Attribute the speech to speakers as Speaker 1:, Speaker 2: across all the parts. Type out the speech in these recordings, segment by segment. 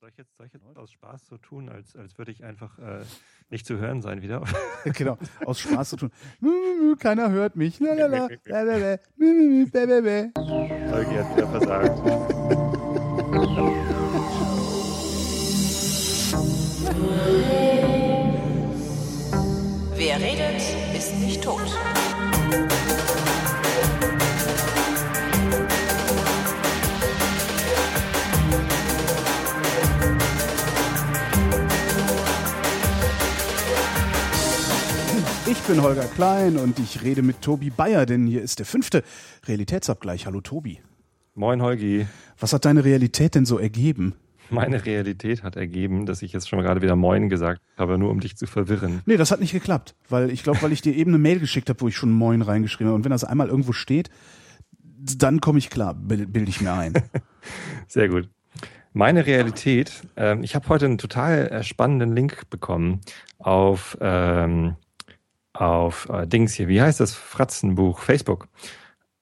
Speaker 1: Soll ich jetzt, soll ich jetzt aus Spaß so tun, als, als würde ich einfach äh, nicht zu hören sein wieder?
Speaker 2: genau, aus Spaß so tun. Keiner hört mich. Lalala, lalala, Holgi
Speaker 1: hat wieder versagt.
Speaker 2: Ich bin Holger Klein und ich rede mit Tobi Bayer, denn hier ist der fünfte Realitätsabgleich. Hallo Tobi.
Speaker 1: Moin Holgi.
Speaker 2: Was hat deine Realität denn so ergeben?
Speaker 1: Meine Realität hat ergeben, dass ich jetzt schon gerade wieder Moin gesagt habe, nur um dich zu verwirren.
Speaker 2: Nee, das hat nicht geklappt, weil ich glaube, weil ich dir eben eine Mail geschickt habe, wo ich schon Moin reingeschrieben habe. Und wenn das einmal irgendwo steht, dann komme ich klar, bilde ich mir ein.
Speaker 1: Sehr gut. Meine Realität, äh, ich habe heute einen total äh, spannenden Link bekommen auf ähm, auf äh, Dings hier, wie heißt das Fratzenbuch? Facebook.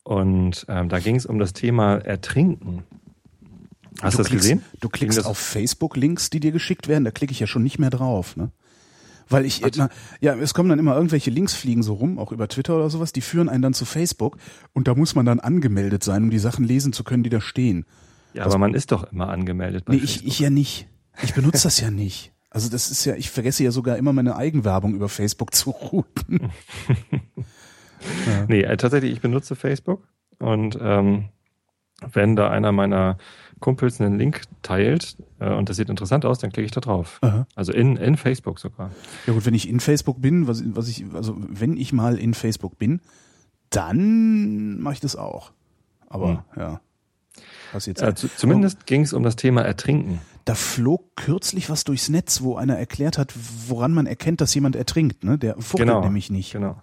Speaker 1: Und ähm, da ging es um das Thema Ertrinken. Hast du das
Speaker 2: klickst,
Speaker 1: gesehen?
Speaker 2: Du klickst auf Facebook-Links, die dir geschickt werden, da klicke ich ja schon nicht mehr drauf, ne? Weil ich, immer, ja, es kommen dann immer irgendwelche Links fliegen so rum, auch über Twitter oder sowas, die führen einen dann zu Facebook und da muss man dann angemeldet sein, um die Sachen lesen zu können, die da stehen.
Speaker 1: Ja, aber man ist doch immer angemeldet.
Speaker 2: Bei nee, ich, ich ja nicht. Ich benutze das ja nicht. Also das ist ja, ich vergesse ja sogar immer meine Eigenwerbung über Facebook zu routen.
Speaker 1: ja. Nee, äh, tatsächlich, ich benutze Facebook und ähm, wenn da einer meiner Kumpels einen Link teilt äh, und das sieht interessant aus, dann klicke ich da drauf. Aha. Also in, in Facebook sogar.
Speaker 2: Ja gut, wenn ich in Facebook bin, was, was ich, also wenn ich mal in Facebook bin, dann mache ich das auch. Aber hm. ja.
Speaker 1: Passiert äh, zumindest oh. ging es um das Thema Ertrinken.
Speaker 2: Da flog kürzlich was durchs Netz, wo einer erklärt hat, woran man erkennt, dass jemand ertrinkt. Ne? Der fuchtelt
Speaker 1: genau,
Speaker 2: nämlich nicht.
Speaker 1: Genau.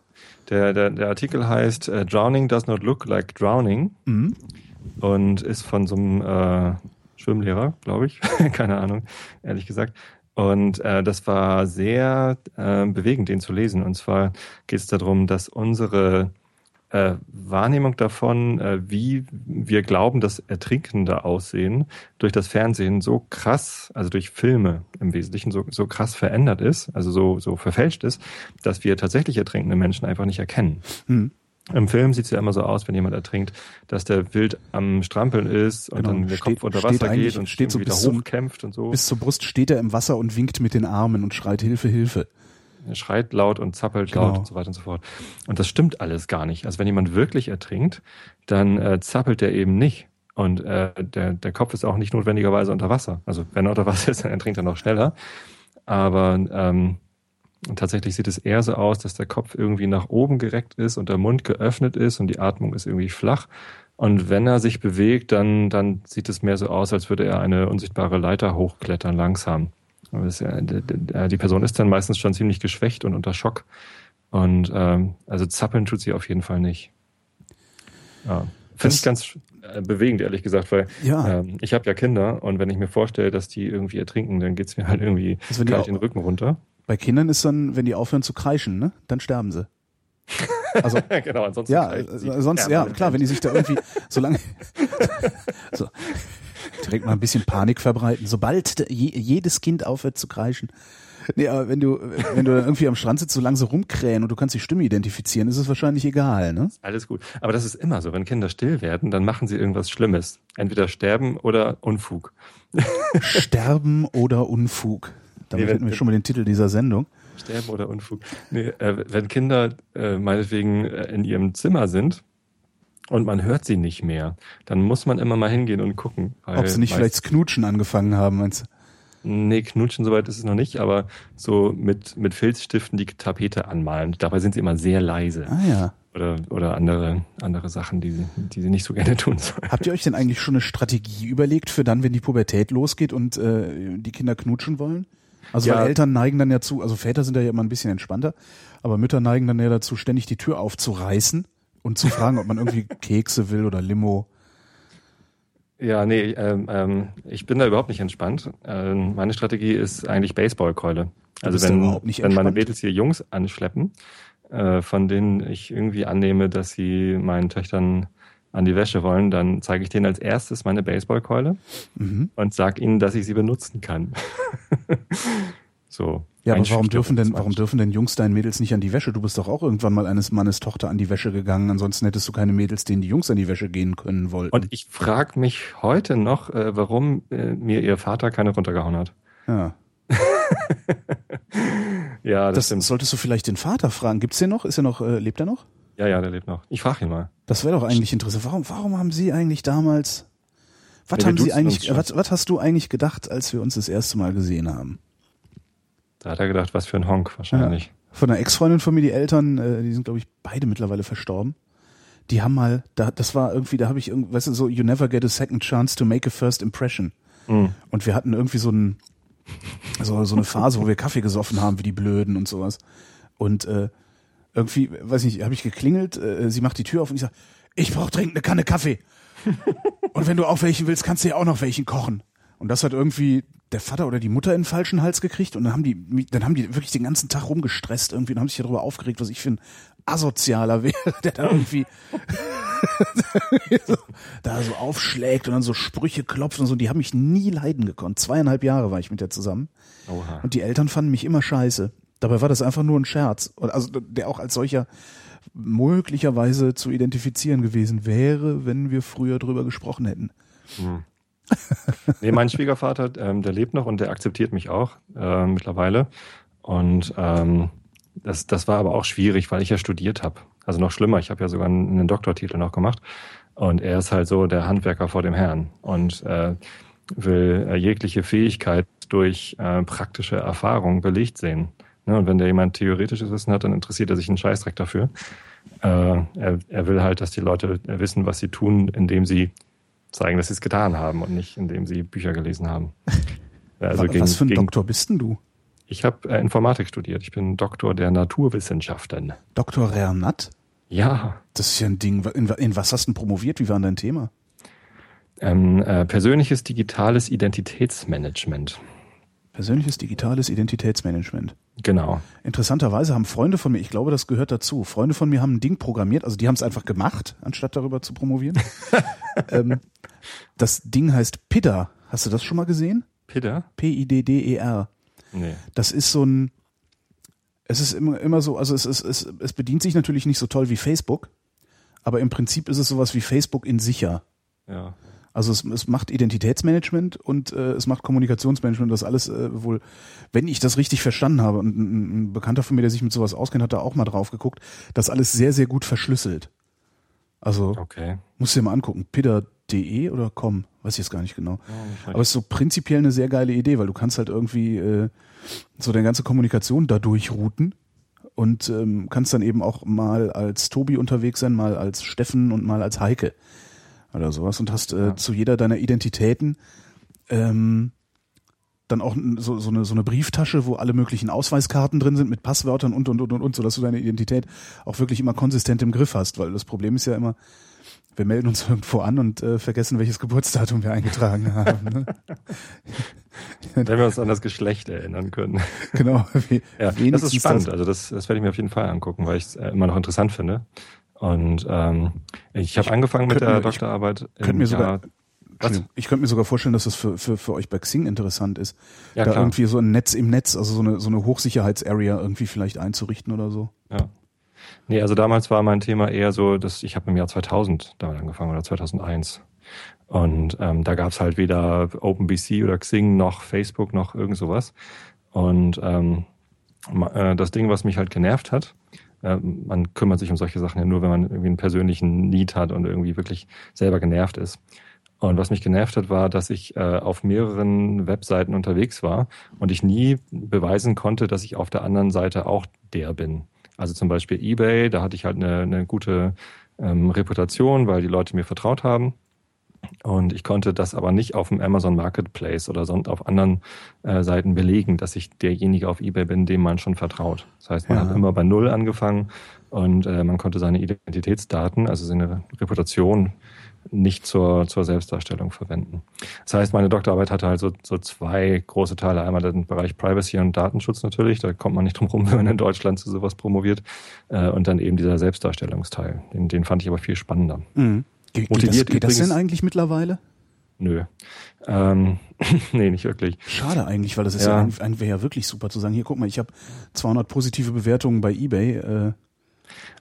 Speaker 1: Der, der, der Artikel heißt uh, Drowning does not look like drowning mhm. und ist von so einem äh, Schwimmlehrer, glaube ich. Keine Ahnung, ehrlich gesagt. Und äh, das war sehr äh, bewegend, den zu lesen. Und zwar geht es darum, dass unsere äh, Wahrnehmung davon, äh, wie wir glauben, dass Ertrinkende aussehen, durch das Fernsehen so krass, also durch Filme im Wesentlichen so, so krass verändert ist, also so, so verfälscht ist, dass wir tatsächlich ertrinkende Menschen einfach nicht erkennen. Hm. Im Film sieht es ja immer so aus, wenn jemand ertrinkt, dass der wild am Strampeln ist und genau. dann der steht, Kopf unter Wasser geht und steht so wieder hochkämpft und so.
Speaker 2: Bis zur Brust steht er im Wasser und winkt mit den Armen und schreit Hilfe, Hilfe.
Speaker 1: Er schreit laut und zappelt genau. laut und so weiter und so fort. Und das stimmt alles gar nicht. Also wenn jemand wirklich ertrinkt, dann äh, zappelt er eben nicht. Und äh, der, der Kopf ist auch nicht notwendigerweise unter Wasser. Also wenn er unter Wasser ist, dann ertrinkt er noch schneller. Aber ähm, tatsächlich sieht es eher so aus, dass der Kopf irgendwie nach oben gereckt ist und der Mund geöffnet ist und die Atmung ist irgendwie flach. Und wenn er sich bewegt, dann, dann sieht es mehr so aus, als würde er eine unsichtbare Leiter hochklettern, langsam. Die Person ist dann meistens schon ziemlich geschwächt und unter Schock. Und ähm, also zappeln tut sie auf jeden Fall nicht. Ja. Finde ich ganz äh, bewegend, ehrlich gesagt, weil ja. ähm, ich habe ja Kinder und wenn ich mir vorstelle, dass die irgendwie ertrinken, dann geht's mir halt irgendwie also gleich den Rücken runter.
Speaker 2: Bei Kindern ist dann, wenn die aufhören zu kreischen, ne, dann sterben sie.
Speaker 1: Also, genau, ansonsten.
Speaker 2: Ja, sonst, ja, klar, wenn die sich da irgendwie so lange, so, direkt mal ein bisschen Panik verbreiten. Sobald jedes Kind aufhört zu kreischen. Nee, aber wenn du, wenn du irgendwie am Strand sitzt, so langsam rumkrähen und du kannst die Stimme identifizieren, ist es wahrscheinlich egal, ne?
Speaker 1: Alles gut. Aber das ist immer so. Wenn Kinder still werden, dann machen sie irgendwas Schlimmes. Entweder sterben oder Unfug.
Speaker 2: Sterben oder Unfug. Damit nee, wenn, hätten wir schon mal den Titel dieser Sendung.
Speaker 1: Sterben oder Unfug. Nee, äh, wenn Kinder äh, meinetwegen äh, in ihrem Zimmer sind und man hört sie nicht mehr, dann muss man immer mal hingehen und gucken.
Speaker 2: Ob sie nicht vielleicht das Knutschen angefangen haben, meinst du?
Speaker 1: Nee, knutschen soweit ist es noch nicht, aber so mit, mit Filzstiften die Tapete anmalen. Dabei sind sie immer sehr leise.
Speaker 2: Ah ja.
Speaker 1: Oder, oder andere, andere Sachen, die, die sie nicht so gerne tun sollen.
Speaker 2: Habt ihr euch denn eigentlich schon eine Strategie überlegt für dann, wenn die Pubertät losgeht und äh, die Kinder knutschen wollen? Also ja. weil Eltern neigen dann ja zu, also Väter sind ja immer ein bisschen entspannter, aber Mütter neigen dann ja dazu, ständig die Tür aufzureißen und zu fragen, ob man irgendwie Kekse will oder Limo.
Speaker 1: Ja, nee, ähm, ähm, ich bin da überhaupt nicht entspannt. Ähm, meine Strategie ist eigentlich Baseballkeule. Also wenn, wenn meine Mädels hier Jungs anschleppen, äh, von denen ich irgendwie annehme, dass sie meinen Töchtern an die Wäsche wollen, dann zeige ich denen als erstes meine Baseballkeule mhm. und sage ihnen, dass ich sie benutzen kann. so.
Speaker 2: Ja, aber warum dürfen denn, warum dürfen denn Jungs deinen Mädels nicht an die Wäsche? Du bist doch auch irgendwann mal eines Mannes Tochter an die Wäsche gegangen. Ansonsten hättest du keine Mädels, denen die Jungs an die Wäsche gehen können wollten.
Speaker 1: Und ich frage mich heute noch, äh, warum äh, mir ihr Vater keine runtergehauen hat.
Speaker 2: Ja. ja, das, das. Solltest du vielleicht den Vater fragen. Gibt's den noch? Ist er noch, äh, lebt er noch?
Speaker 1: Ja, ja, der lebt noch. Ich frage ihn mal.
Speaker 2: Das wäre doch eigentlich interessant. Warum, warum haben Sie eigentlich damals, was haben Sie eigentlich, was, was hast du eigentlich gedacht, als wir uns das erste Mal gesehen haben?
Speaker 1: Da hat er gedacht, was für ein Honk wahrscheinlich. Ja.
Speaker 2: Von einer Ex-Freundin von mir, die Eltern, äh, die sind glaube ich beide mittlerweile verstorben. Die haben mal, da, das war irgendwie, da habe ich irgendwie, weißt du, so, you never get a second chance to make a first impression. Mhm. Und wir hatten irgendwie so ein, so, so eine Phase, wo wir Kaffee gesoffen haben, wie die Blöden und sowas. Und äh, irgendwie, weiß nicht, habe ich geklingelt, äh, sie macht die Tür auf und ich sage, ich brauche dringend eine Kanne Kaffee. und wenn du auch welchen willst, kannst du ja auch noch welchen kochen. Und das hat irgendwie der Vater oder die Mutter in den falschen Hals gekriegt und dann haben die, dann haben die wirklich den ganzen Tag rumgestresst irgendwie und haben sich darüber aufgeregt, was ich für ein asozialer wäre, der da irgendwie da so aufschlägt und dann so Sprüche klopft und so. Die haben mich nie leiden gekonnt. Zweieinhalb Jahre war ich mit der zusammen. Oha. Und die Eltern fanden mich immer scheiße. Dabei war das einfach nur ein Scherz. Also der auch als solcher möglicherweise zu identifizieren gewesen wäre, wenn wir früher drüber gesprochen hätten. Hm.
Speaker 1: nee, mein Schwiegervater, ähm, der lebt noch und der akzeptiert mich auch äh, mittlerweile. Und ähm, das, das war aber auch schwierig, weil ich ja studiert habe. Also noch schlimmer, ich habe ja sogar einen, einen Doktortitel noch gemacht. Und er ist halt so der Handwerker vor dem Herrn und äh, will äh, jegliche Fähigkeit durch äh, praktische Erfahrung belegt sehen. Ne? Und wenn der jemand theoretisches Wissen hat, dann interessiert er sich einen Scheißdreck dafür. Äh, er, er will halt, dass die Leute wissen, was sie tun, indem sie zeigen, dass sie es getan haben und nicht indem sie Bücher gelesen haben.
Speaker 2: Also was gegen, für ein gegen, Doktor bist denn du?
Speaker 1: Ich habe äh, Informatik studiert. Ich bin Doktor der Naturwissenschaften.
Speaker 2: Doktor Rernat?
Speaker 1: Ja.
Speaker 2: Das ist ja ein Ding. In, in was hast du denn promoviert? Wie war denn dein Thema?
Speaker 1: Ähm, äh, persönliches digitales Identitätsmanagement.
Speaker 2: Persönliches digitales Identitätsmanagement.
Speaker 1: Genau.
Speaker 2: Interessanterweise haben Freunde von mir, ich glaube, das gehört dazu, Freunde von mir haben ein Ding programmiert, also die haben es einfach gemacht, anstatt darüber zu promovieren. ähm, das Ding heißt PIDDER. Hast du das schon mal gesehen?
Speaker 1: PIDDER?
Speaker 2: P-I-D-D-E-R.
Speaker 1: Nee.
Speaker 2: Das ist so ein, es ist immer, immer so, also es, es, es, es bedient sich natürlich nicht so toll wie Facebook, aber im Prinzip ist es sowas wie Facebook in sicher.
Speaker 1: Ja.
Speaker 2: Also es, es macht Identitätsmanagement und äh, es macht Kommunikationsmanagement, das alles äh, wohl, wenn ich das richtig verstanden habe, und ein, ein Bekannter von mir, der sich mit sowas auskennt, hat da auch mal drauf geguckt, das alles sehr, sehr gut verschlüsselt. Also
Speaker 1: okay.
Speaker 2: musst du dir mal angucken. Pidder.de oder com, weiß ich jetzt gar nicht genau. Oh, Aber es ist so prinzipiell eine sehr geile Idee, weil du kannst halt irgendwie äh, so deine ganze Kommunikation dadurch routen und ähm, kannst dann eben auch mal als Tobi unterwegs sein, mal als Steffen und mal als Heike oder sowas und hast äh, ja. zu jeder deiner Identitäten ähm, dann auch so, so, eine, so eine Brieftasche, wo alle möglichen Ausweiskarten drin sind mit Passwörtern und und und und und, sodass du deine Identität auch wirklich immer konsistent im Griff hast, weil das Problem ist ja immer, wir melden uns irgendwo an und äh, vergessen, welches Geburtsdatum wir eingetragen haben. Ne?
Speaker 1: Wenn wir uns an das Geschlecht erinnern können.
Speaker 2: Genau.
Speaker 1: Wie, ja, das ist spannend. Das? Also das, das werde ich mir auf jeden Fall angucken, weil ich es äh, immer noch interessant finde. Und ähm, ich habe angefangen mit der mir, Doktorarbeit.
Speaker 2: Ich könnte mir sogar, ich könnte mir sogar vorstellen, dass das für, für, für euch bei Xing interessant ist.
Speaker 1: Ja,
Speaker 2: da
Speaker 1: klar.
Speaker 2: irgendwie so ein Netz im Netz, also so eine, so eine Hochsicherheitsarea irgendwie vielleicht einzurichten oder so.
Speaker 1: Ja. Nee, also damals war mein Thema eher so, dass ich habe im Jahr 2000 damit angefangen oder 2001. Und ähm, da gab's halt weder OpenBC oder Xing noch Facebook noch irgend sowas. Und ähm, äh, das Ding, was mich halt genervt hat, man kümmert sich um solche Sachen ja nur, wenn man irgendwie einen persönlichen Need hat und irgendwie wirklich selber genervt ist. Und was mich genervt hat, war, dass ich äh, auf mehreren Webseiten unterwegs war und ich nie beweisen konnte, dass ich auf der anderen Seite auch der bin. Also zum Beispiel eBay, da hatte ich halt eine, eine gute ähm, Reputation, weil die Leute mir vertraut haben. Und ich konnte das aber nicht auf dem Amazon Marketplace oder sonst auf anderen äh, Seiten belegen, dass ich derjenige auf eBay bin, dem man schon vertraut. Das heißt, man ja. hat immer bei Null angefangen und äh, man konnte seine Identitätsdaten, also seine Reputation, nicht zur, zur Selbstdarstellung verwenden. Das heißt, meine Doktorarbeit hatte halt so, so zwei große Teile. Einmal den Bereich Privacy und Datenschutz natürlich, da kommt man nicht drum rum, wenn man in Deutschland zu sowas promoviert. Äh, und dann eben dieser Selbstdarstellungsteil. Den, den fand ich aber viel spannender.
Speaker 2: Mhm. Geht, geht, das, geht das denn eigentlich mittlerweile?
Speaker 1: Nö. Ähm, nee, nicht wirklich.
Speaker 2: Schade eigentlich, weil das ist ja, ja wäre ja wirklich super zu sagen. Hier, guck mal, ich habe 200 positive Bewertungen bei eBay. Äh.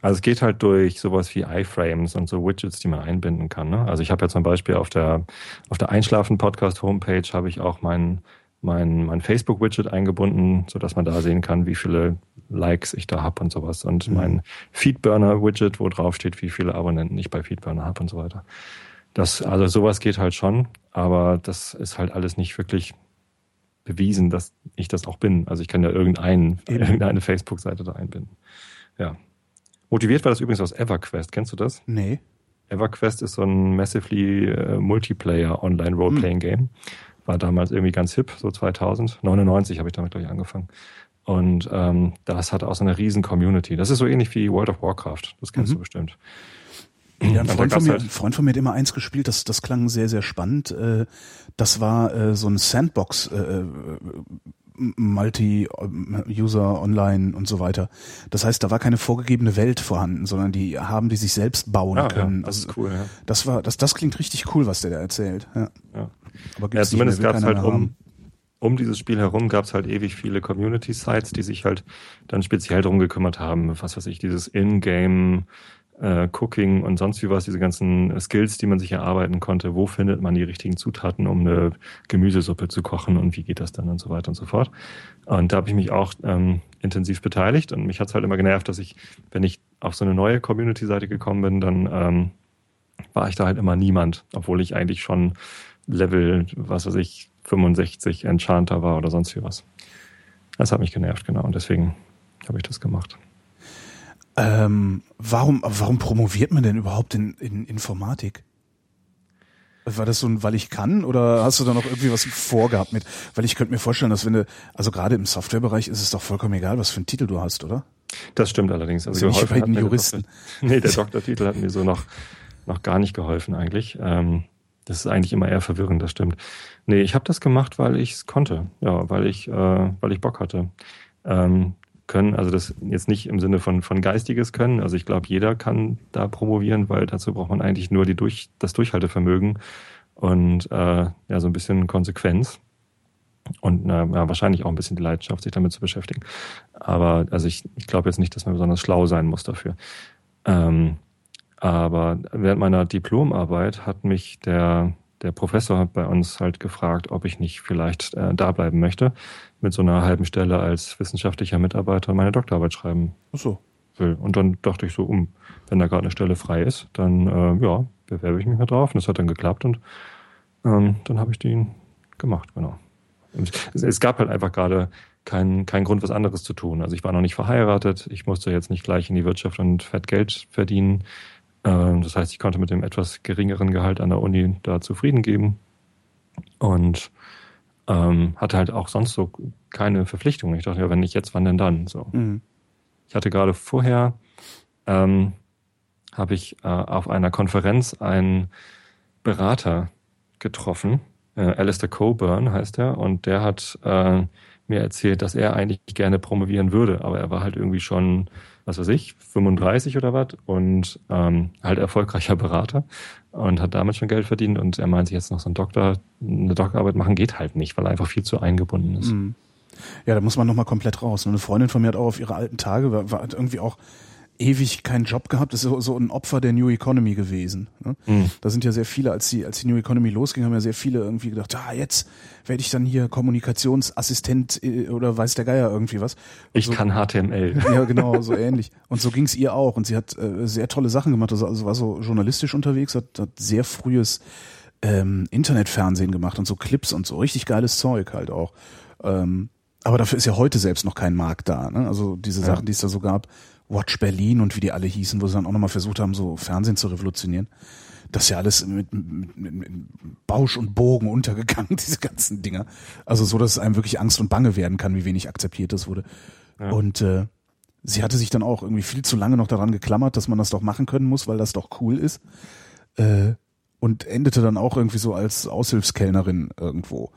Speaker 1: Also es geht halt durch sowas wie iFrames und so Widgets, die man einbinden kann. Ne? Also ich habe ja zum Beispiel auf der auf der Einschlafen-Podcast-Homepage habe ich auch mein mein, mein Facebook-Widget eingebunden, so dass man da sehen kann, wie viele Likes ich da habe und sowas. Und mhm. mein Feedburner-Widget, wo drauf steht, wie viele Abonnenten ich bei Feedburner habe und so weiter. Das, also sowas geht halt schon, aber das ist halt alles nicht wirklich bewiesen, dass ich das auch bin. Also ich kann ja irgendeinen, irgendeine Facebook-Seite da einbinden. Ja. Motiviert war das übrigens aus EverQuest. Kennst du das?
Speaker 2: Nee.
Speaker 1: EverQuest ist so ein massively äh, Multiplayer Online Role-Playing hm. Game. War damals irgendwie ganz hip, so 2000. 99 habe ich damit, glaube ich, angefangen. Und ähm, das hat auch so eine riesen Community. Das ist so ähnlich wie World of Warcraft. Das kennst mhm. du bestimmt.
Speaker 2: Ja, ein Freund von, mir, halt ein Freund von mir hat immer eins gespielt, das, das klang sehr, sehr spannend. Äh, das war äh, so ein Sandbox, äh, Multi-User online und so weiter. Das heißt, da war keine vorgegebene Welt vorhanden, sondern die haben die sich selbst bauen ah, können.
Speaker 1: Ja, das ist cool, ja.
Speaker 2: Das war, das, das klingt richtig cool, was der da erzählt. Ja.
Speaker 1: ja. Aber ja, zumindest gab es halt um, um dieses Spiel herum gab es halt ewig viele Community-Sites, die sich halt dann speziell drum gekümmert haben. Was weiß ich, dieses In-Game äh, Cooking und sonst wie was, diese ganzen Skills, die man sich erarbeiten konnte. Wo findet man die richtigen Zutaten, um eine Gemüsesuppe zu kochen und wie geht das dann und so weiter und so fort. Und da habe ich mich auch ähm, intensiv beteiligt und mich hat es halt immer genervt, dass ich, wenn ich auf so eine neue Community-Seite gekommen bin, dann ähm, war ich da halt immer niemand, obwohl ich eigentlich schon Level, was weiß ich, 65 Enchanter war oder sonst wie was. Das hat mich genervt, genau. Und deswegen habe ich das gemacht.
Speaker 2: Ähm, warum, warum promoviert man denn überhaupt in, in Informatik? War das so ein, weil ich kann oder hast du da noch irgendwie was vorgehabt mit? Weil ich könnte mir vorstellen, dass wenn du, also gerade im Softwarebereich ist es doch vollkommen egal, was für einen Titel du hast, oder?
Speaker 1: Das stimmt allerdings.
Speaker 2: Also, also nicht bei den Juristen.
Speaker 1: Der, nee, der Doktortitel hat mir so noch, noch gar nicht geholfen eigentlich. Ähm, das ist eigentlich immer eher verwirrend, das stimmt. Nee, ich habe das gemacht, weil ich es konnte. Ja, weil ich, äh, weil ich Bock hatte. Ähm, können, also das jetzt nicht im Sinne von, von geistiges Können, also ich glaube, jeder kann da promovieren, weil dazu braucht man eigentlich nur die durch, das Durchhaltevermögen und äh, ja, so ein bisschen Konsequenz und na, ja, wahrscheinlich auch ein bisschen die Leidenschaft, sich damit zu beschäftigen. Aber also ich, ich glaube jetzt nicht, dass man besonders schlau sein muss dafür. Ähm, aber während meiner Diplomarbeit hat mich der, der Professor bei uns halt gefragt, ob ich nicht vielleicht äh, da bleiben möchte mit so einer halben Stelle als wissenschaftlicher Mitarbeiter meine Doktorarbeit schreiben
Speaker 2: Ach so.
Speaker 1: will. Und dann dachte ich so, um, wenn da gerade eine Stelle frei ist, dann äh, ja, bewerbe ich mich mal drauf. Und das hat dann geklappt und ähm, dann habe ich den gemacht, genau. Es, es, gab halt einfach gerade keinen kein Grund, was anderes zu tun. Also ich war noch nicht verheiratet, ich musste jetzt nicht gleich in die Wirtschaft und fett Geld verdienen. Ähm, das heißt, ich konnte mit dem etwas geringeren Gehalt an der Uni da zufrieden geben. Und ähm, hatte halt auch sonst so keine Verpflichtungen. Ich dachte, ja, wenn nicht jetzt, wann denn dann? So. Mhm. Ich hatte gerade vorher, ähm, habe ich äh, auf einer Konferenz einen Berater getroffen. Äh, Alistair Coburn heißt er. Und der hat äh, mir erzählt, dass er eigentlich gerne promovieren würde, aber er war halt irgendwie schon was weiß ich, 35 oder was und ähm, halt erfolgreicher Berater und hat damit schon Geld verdient und er meint sich jetzt noch so ein Doktor, eine Doktorarbeit machen geht halt nicht, weil er einfach viel zu eingebunden ist. Mhm.
Speaker 2: Ja, da muss man nochmal komplett raus. Eine Freundin von mir hat auch auf ihre alten Tage, war, war irgendwie auch ewig keinen Job gehabt, das ist so, so ein Opfer der New Economy gewesen. Ne? Mhm. Da sind ja sehr viele, als die, als die New Economy losging, haben ja sehr viele irgendwie gedacht, ah, jetzt werde ich dann hier Kommunikationsassistent äh, oder weiß der Geier irgendwie was. Und
Speaker 1: ich so, kann HTML.
Speaker 2: Ja, genau, so ähnlich. Und so ging es ihr auch. Und sie hat äh, sehr tolle Sachen gemacht. Also, also war so journalistisch unterwegs, hat, hat sehr frühes ähm, Internetfernsehen gemacht und so Clips und so richtig geiles Zeug halt auch. Ähm, aber dafür ist ja heute selbst noch kein Markt da. Ne? Also diese Sachen, ja. die es da so gab, Watch Berlin und wie die alle hießen, wo sie dann auch nochmal versucht haben, so Fernsehen zu revolutionieren. Das ist ja alles mit, mit, mit, mit Bausch und Bogen untergegangen, diese ganzen Dinger. Also so, dass es einem wirklich Angst und Bange werden kann, wie wenig akzeptiert das wurde. Ja. Und äh, sie hatte sich dann auch irgendwie viel zu lange noch daran geklammert, dass man das doch machen können muss, weil das doch cool ist. Äh, und endete dann auch irgendwie so als Aushilfskellnerin irgendwo.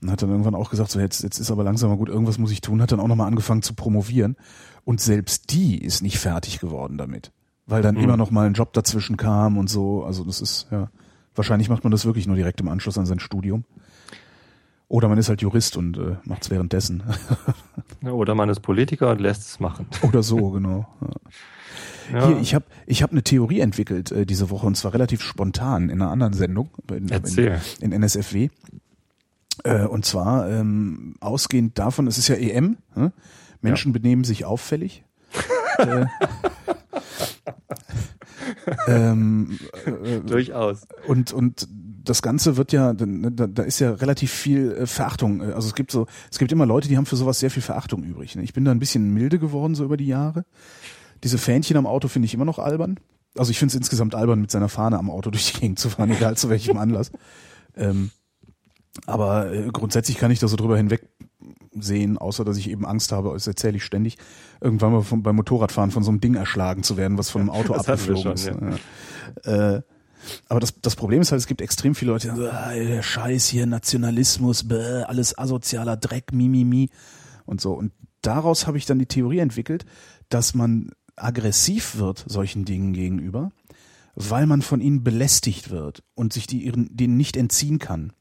Speaker 2: Und hat dann irgendwann auch gesagt, so jetzt, jetzt ist aber langsam mal gut, irgendwas muss ich tun, hat dann auch nochmal angefangen zu promovieren und selbst die ist nicht fertig geworden damit. weil dann mhm. immer noch mal ein Job dazwischen kam und so. Also das ist, ja, wahrscheinlich macht man das wirklich nur direkt im Anschluss an sein Studium. Oder man ist halt Jurist und äh, macht es währenddessen.
Speaker 1: oder man ist Politiker und lässt es machen.
Speaker 2: Oder so, genau. Ja. Hier, ich habe ich hab eine Theorie entwickelt äh, diese Woche und zwar relativ spontan in einer anderen Sendung in, in, in NSFW. Äh, und zwar ähm, ausgehend davon, es ist ja EM, hm? Menschen ja. benehmen sich auffällig. äh,
Speaker 1: ähm, äh, Durchaus.
Speaker 2: Und, und das Ganze wird ja, da, da ist ja relativ viel äh, Verachtung. Äh, also es gibt so, es gibt immer Leute, die haben für sowas sehr viel Verachtung übrig. Ne? Ich bin da ein bisschen milde geworden so über die Jahre. Diese Fähnchen am Auto finde ich immer noch albern. Also ich finde es insgesamt albern, mit seiner Fahne am Auto durch die Gegend zu fahren, egal zu welchem Anlass. Ähm, aber äh, grundsätzlich kann ich da so drüber hinweg sehen, außer dass ich eben Angst habe, das erzähle ich ständig, irgendwann mal vom, beim Motorradfahren von so einem Ding erschlagen zu werden, was von einem Auto das abgeflogen ist. Ja. Äh, aber das, das Problem ist halt, es gibt extrem viele Leute, die sagen, ah, der Scheiß hier, Nationalismus, bäh, alles asozialer Dreck, mimimi mi, mi. und so. Und daraus habe ich dann die Theorie entwickelt, dass man aggressiv wird solchen Dingen gegenüber, weil man von ihnen belästigt wird und sich die ihren, denen nicht entziehen kann.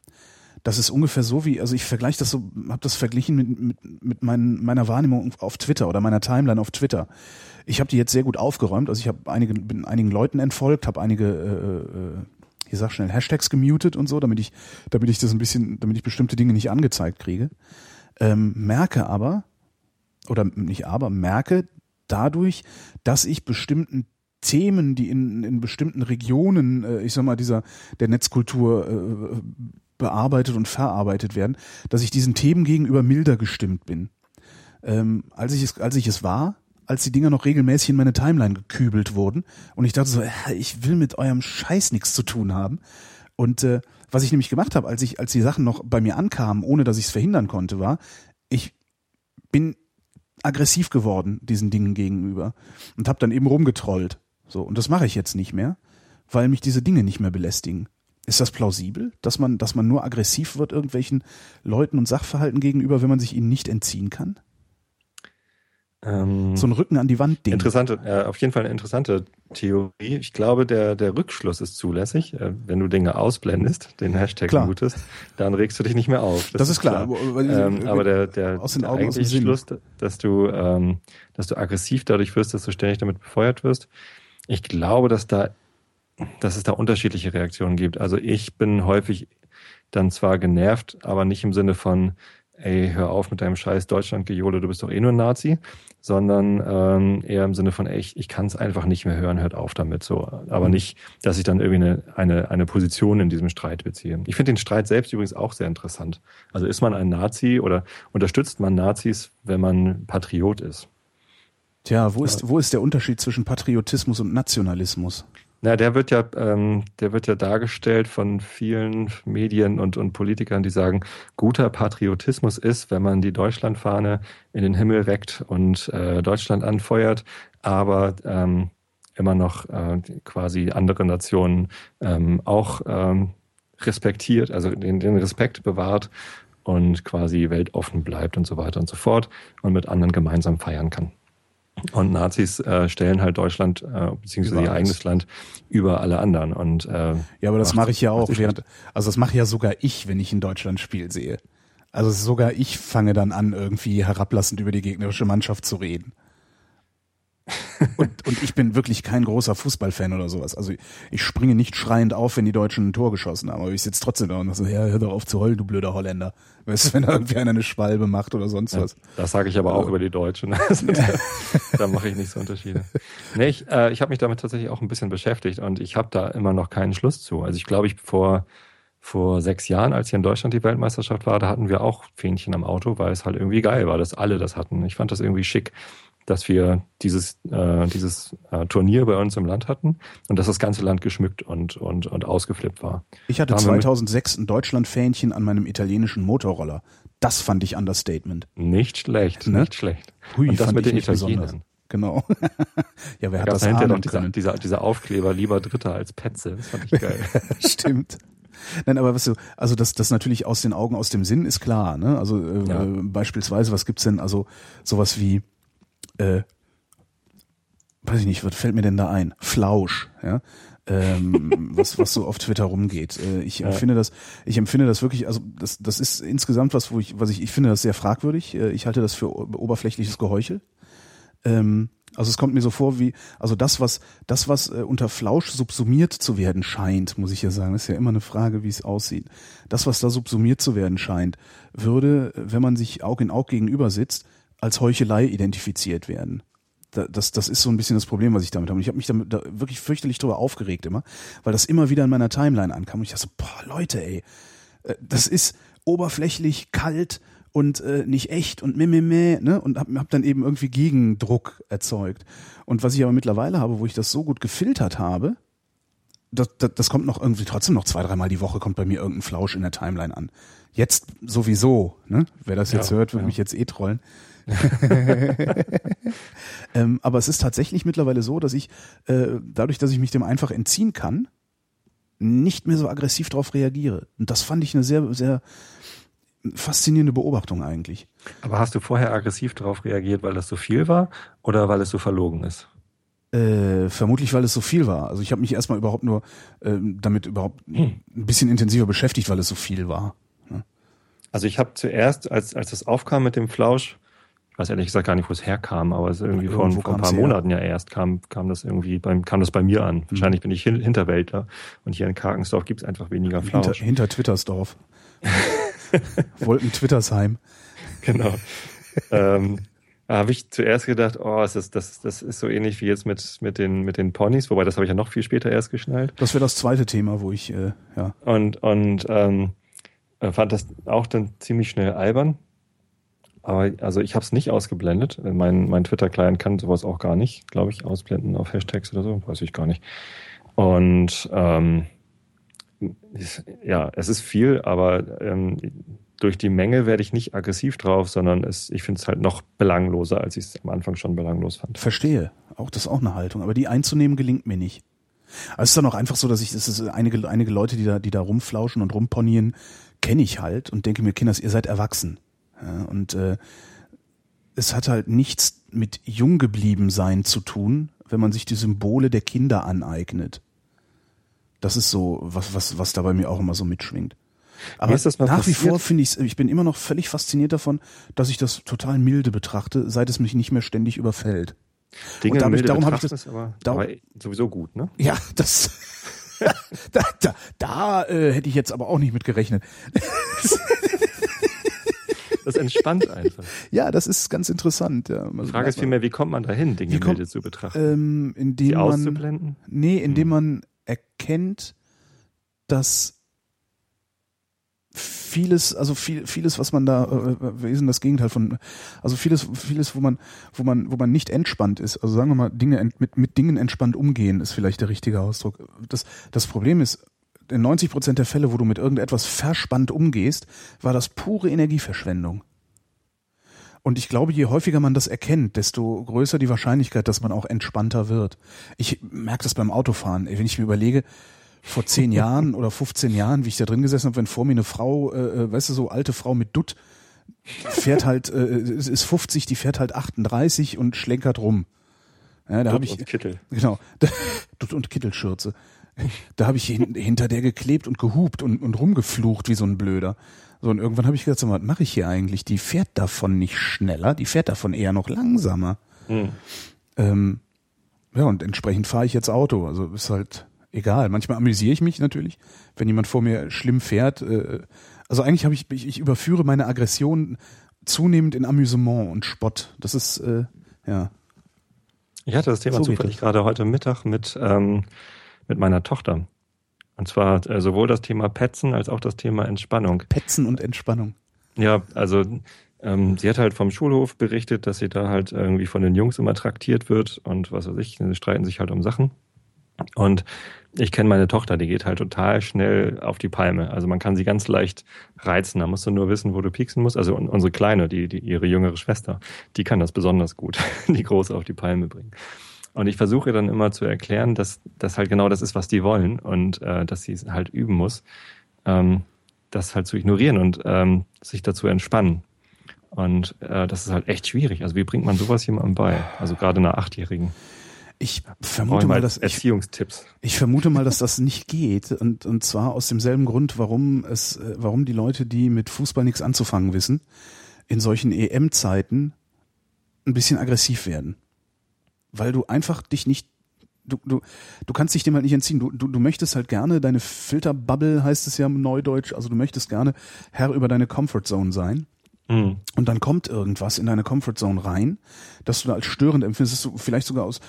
Speaker 2: Das ist ungefähr so wie, also ich vergleiche das so, habe das verglichen mit, mit, mit mein, meiner Wahrnehmung auf Twitter oder meiner Timeline auf Twitter. Ich habe die jetzt sehr gut aufgeräumt, also ich habe einige, bin einigen Leuten entfolgt, habe einige, äh, äh, sag schnell, Hashtags gemutet und so, damit ich, damit ich das ein bisschen, damit ich bestimmte Dinge nicht angezeigt kriege. Ähm, merke aber, oder nicht aber, merke dadurch, dass ich bestimmten Themen, die in, in bestimmten Regionen, äh, ich sag mal, dieser der Netzkultur äh, bearbeitet und verarbeitet werden, dass ich diesen Themen gegenüber milder gestimmt bin. Ähm, als ich es, als ich es war, als die Dinger noch regelmäßig in meine Timeline gekübelt wurden und ich dachte so, äh, ich will mit eurem Scheiß nichts zu tun haben. Und äh, was ich nämlich gemacht habe, als ich, als die Sachen noch bei mir ankamen, ohne dass ich es verhindern konnte, war, ich bin aggressiv geworden diesen Dingen gegenüber und habe dann eben rumgetrollt. So und das mache ich jetzt nicht mehr, weil mich diese Dinge nicht mehr belästigen. Ist das plausibel, dass man, dass man nur aggressiv wird irgendwelchen Leuten und Sachverhalten gegenüber, wenn man sich ihnen nicht entziehen kann? Ähm, so ein Rücken an die Wand Ding.
Speaker 1: Interessante, äh, auf jeden Fall eine interessante Theorie. Ich glaube, der, der Rückschluss ist zulässig. Äh, wenn du Dinge ausblendest, den Hashtag klar. mutest, dann regst du dich nicht mehr auf.
Speaker 2: Das, das ist klar.
Speaker 1: klar. Ähm, aber der, der, aus den Augen, der eigentliche Schluss, dass du, ähm, dass du aggressiv dadurch wirst, dass du ständig damit befeuert wirst. Ich glaube, dass da dass es da unterschiedliche Reaktionen gibt. Also ich bin häufig dann zwar genervt, aber nicht im Sinne von, ey, hör auf mit deinem scheiß Deutschland-Gejohle, du bist doch eh nur ein Nazi, sondern ähm, eher im Sinne von, ey, ich, ich kann es einfach nicht mehr hören, hört auf damit. So, aber mhm. nicht, dass ich dann irgendwie eine, eine, eine Position in diesem Streit beziehe. Ich finde den Streit selbst übrigens auch sehr interessant. Also ist man ein Nazi oder unterstützt man Nazis, wenn man Patriot ist?
Speaker 2: Tja, wo ist, wo ist der Unterschied zwischen Patriotismus und Nationalismus?
Speaker 1: Na, der wird ja, ähm, der wird ja dargestellt von vielen Medien und, und Politikern, die sagen, guter Patriotismus ist, wenn man die Deutschlandfahne in den Himmel reckt und äh, Deutschland anfeuert, aber ähm, immer noch äh, quasi andere Nationen ähm, auch ähm, respektiert, also den, den Respekt bewahrt und quasi weltoffen bleibt und so weiter und so fort und mit anderen gemeinsam feiern kann. Und Nazis äh, stellen halt Deutschland äh, beziehungsweise ihr eigenes Land über alle anderen. Und äh,
Speaker 2: ja, aber das mache ich ja auch. Während, also das mache ja sogar ich, wenn ich ein Deutschlandspiel sehe. Also sogar ich fange dann an, irgendwie herablassend über die gegnerische Mannschaft zu reden. und, und ich bin wirklich kein großer Fußballfan oder sowas. Also ich springe nicht schreiend auf, wenn die Deutschen ein Tor geschossen haben, aber ich sitze trotzdem da und so, ja, hör doch auf zu heulen, du blöder Holländer. Weißt du, wenn da irgendwie einer eine Schwalbe macht oder sonst ja, was.
Speaker 1: Das sage ich aber auch über die Deutschen. Also da, da mache ich nicht so Unterschiede. Nee, ich, äh, ich habe mich damit tatsächlich auch ein bisschen beschäftigt und ich habe da immer noch keinen Schluss zu. Also ich glaube, ich vor vor sechs Jahren, als hier in Deutschland die Weltmeisterschaft war, da hatten wir auch Fähnchen am Auto, weil es halt irgendwie geil war, dass alle das hatten. Ich fand das irgendwie schick dass wir dieses, äh, dieses äh, Turnier bei uns im Land hatten und dass das ganze Land geschmückt und, und, und ausgeflippt war.
Speaker 2: Ich hatte 2006 ein Deutschland-Fähnchen an meinem italienischen Motorroller. Das fand ich Understatement.
Speaker 1: Nicht schlecht, ne? nicht schlecht.
Speaker 2: Hui, und das mit den Italienern. Genau.
Speaker 1: ja, wer hat das ahnen noch dieser, dieser, dieser Aufkleber lieber Dritter als Petze. Das fand ich geil.
Speaker 2: Stimmt. Nein, aber was du, also das, das natürlich aus den Augen, aus dem Sinn ist klar, ne? Also äh, ja. beispielsweise, was gibt's denn, also sowas wie äh, weiß ich nicht, was fällt mir denn da ein? Flausch, ja. ähm, was, was so auf Twitter rumgeht. Äh, ich ja. empfinde das, ich empfinde das wirklich, also das, das ist insgesamt was, wo ich, was ich, ich finde das sehr fragwürdig. Äh, ich halte das für oberflächliches Geheuchel. Ähm, also es kommt mir so vor wie, also das, was, das, was äh, unter Flausch subsumiert zu werden scheint, muss ich ja sagen, ist ja immer eine Frage, wie es aussieht. Das, was da subsumiert zu werden scheint, würde, wenn man sich Aug in Aug gegenüber sitzt, als Heuchelei identifiziert werden. Das, das ist so ein bisschen das Problem, was ich damit habe. Und ich habe mich damit da wirklich fürchterlich drüber aufgeregt immer, weil das immer wieder in meiner Timeline ankam. Und ich dachte so, boah, Leute, ey, äh, das ist oberflächlich, kalt, und äh, nicht echt und meh, meh, meh, ne? Und hab, hab dann eben irgendwie Gegendruck erzeugt. Und was ich aber mittlerweile habe, wo ich das so gut gefiltert habe, das, das, das kommt noch irgendwie trotzdem noch zwei, dreimal die Woche kommt bei mir irgendein Flausch in der Timeline an. Jetzt sowieso, ne? Wer das jetzt ja, hört, wird ja. mich jetzt eh trollen. ähm, aber es ist tatsächlich mittlerweile so, dass ich, äh, dadurch, dass ich mich dem einfach entziehen kann, nicht mehr so aggressiv darauf reagiere. Und das fand ich eine sehr, sehr faszinierende Beobachtung eigentlich.
Speaker 1: Aber hast du vorher aggressiv darauf reagiert, weil das so viel war oder weil es so verlogen ist?
Speaker 2: Äh, vermutlich, weil es so viel war. Also ich habe mich erstmal überhaupt nur äh, damit überhaupt hm. ein bisschen intensiver beschäftigt, weil es so viel war.
Speaker 1: Ne? Also ich habe zuerst, als, als das aufkam mit dem Flausch, ich weiß ehrlich gesagt gar nicht, wo es herkam, aber es irgendwie vor, vor ein paar Monaten ja erst kam, kam das irgendwie beim, kam das bei mir an. Mhm. Wahrscheinlich bin ich Hinterwäldler und hier in Karkensdorf gibt es einfach weniger Flausch.
Speaker 2: Hinter, hinter Twittersdorf. Wolken-Twittersheim.
Speaker 1: Genau. ähm, da habe ich zuerst gedacht, oh, das ist, das, das ist so ähnlich wie jetzt mit, mit, den, mit den Ponys, wobei das habe ich ja noch viel später erst geschnallt.
Speaker 2: Das wäre das zweite Thema, wo ich, äh, ja.
Speaker 1: Und, und ähm, äh, fand das auch dann ziemlich schnell albern. Aber also ich habe es nicht ausgeblendet. Mein, mein Twitter-Client kann sowas auch gar nicht, glaube ich, ausblenden auf Hashtags oder so, weiß ich gar nicht. Und ähm, ja, es ist viel, aber ähm, durch die Menge werde ich nicht aggressiv drauf, sondern es, ich finde es halt noch belangloser, als ich es am Anfang schon belanglos fand.
Speaker 2: Verstehe. Auch das ist auch eine Haltung. Aber die einzunehmen gelingt mir nicht. Also es ist dann auch einfach so, dass ich, es ist einige, einige Leute, die da, die da rumflauschen und rumponieren, kenne ich halt und denke mir, Kinders, ihr seid erwachsen. Ja, und äh, es hat halt nichts mit jung geblieben sein zu tun, wenn man sich die Symbole der Kinder aneignet. Das ist so, was, was, was da bei mir auch immer so mitschwingt. Aber nach passiert? wie vor finde ich ich bin immer noch völlig fasziniert davon, dass ich das total milde betrachte, seit es mich nicht mehr ständig überfällt.
Speaker 1: Dinge und dadurch, darum habe ich das aber, aber sowieso gut, ne?
Speaker 2: Ja, das da, da, da äh, hätte ich jetzt aber auch nicht mit gerechnet.
Speaker 1: Das entspannt einfach.
Speaker 2: Ja, das ist ganz interessant. Ja.
Speaker 1: Die Frage ist vielmehr, wie kommt man dahin, Dinge kommt, milde zu betrachten?
Speaker 2: Ähm, indem Die auszublenden? Man, nee, indem hm. man erkennt, dass vieles, also viel, vieles, was man da, äh, ist denn das Gegenteil von, also vieles, vieles, wo man, wo man, wo man nicht entspannt ist. Also sagen wir mal, Dinge mit, mit Dingen entspannt umgehen, ist vielleicht der richtige Ausdruck. Das, das Problem ist, in 90 Prozent der Fälle, wo du mit irgendetwas verspannt umgehst, war das pure Energieverschwendung. Und ich glaube, je häufiger man das erkennt, desto größer die Wahrscheinlichkeit, dass man auch entspannter wird. Ich merke das beim Autofahren. Wenn ich mir überlege, vor zehn Jahren oder 15 Jahren, wie ich da drin gesessen habe, wenn vor mir eine Frau, äh, äh, weißt du, so alte Frau mit Dutt, fährt halt, äh, ist 50, die fährt halt 38 und schlenkert rum. Ja, da habe ich
Speaker 1: und Kittel.
Speaker 2: Genau, Dutt und Kittelschürze. Da habe ich hinter der geklebt und gehupt und, und rumgeflucht wie so ein Blöder. So, und irgendwann habe ich gedacht, so, was mache ich hier eigentlich? Die fährt davon nicht schneller, die fährt davon eher noch langsamer. Mhm. Ähm, ja, und entsprechend fahre ich jetzt Auto. Also ist halt egal. Manchmal amüsiere ich mich natürlich, wenn jemand vor mir schlimm fährt. Äh, also eigentlich habe ich, ich, ich überführe meine Aggression zunehmend in Amüsement und Spott. Das ist, äh, ja.
Speaker 1: Ich hatte das Thema so zufällig gerade heute Mittag mit, ähm, mit meiner Tochter. Und zwar äh, sowohl das Thema Petzen als auch das Thema Entspannung.
Speaker 2: Petzen und Entspannung.
Speaker 1: Ja, also ähm, sie hat halt vom Schulhof berichtet, dass sie da halt irgendwie von den Jungs immer traktiert wird und was weiß ich, sie streiten sich halt um Sachen. Und ich kenne meine Tochter, die geht halt total schnell auf die Palme. Also man kann sie ganz leicht reizen. Da musst du nur wissen, wo du pieksen musst. Also unsere Kleine, die, die ihre jüngere Schwester, die kann das besonders gut, die Große auf die Palme bringen. Und ich versuche dann immer zu erklären, dass das halt genau das ist, was die wollen und äh, dass sie es halt üben muss, ähm, das halt zu ignorieren und ähm, sich dazu entspannen. Und äh, das ist halt echt schwierig. Also wie bringt man sowas jemandem bei? Also gerade einer Achtjährigen.
Speaker 2: Ich vermute mal, dass
Speaker 1: Erziehungstipps.
Speaker 2: Ich, ich, vermute mal, dass das nicht geht und und zwar aus demselben Grund, warum es, äh, warum die Leute, die mit Fußball nichts anzufangen wissen, in solchen EM-Zeiten ein bisschen aggressiv werden, weil du einfach dich nicht du, du, du kannst dich dem halt nicht entziehen. Du, du, du möchtest halt gerne, deine Filterbubble heißt es ja im Neudeutsch, also du möchtest gerne Herr über deine Comfortzone sein. Mhm. Und dann kommt irgendwas in deine Comfortzone rein, dass du da als störend empfindest, du vielleicht sogar aus,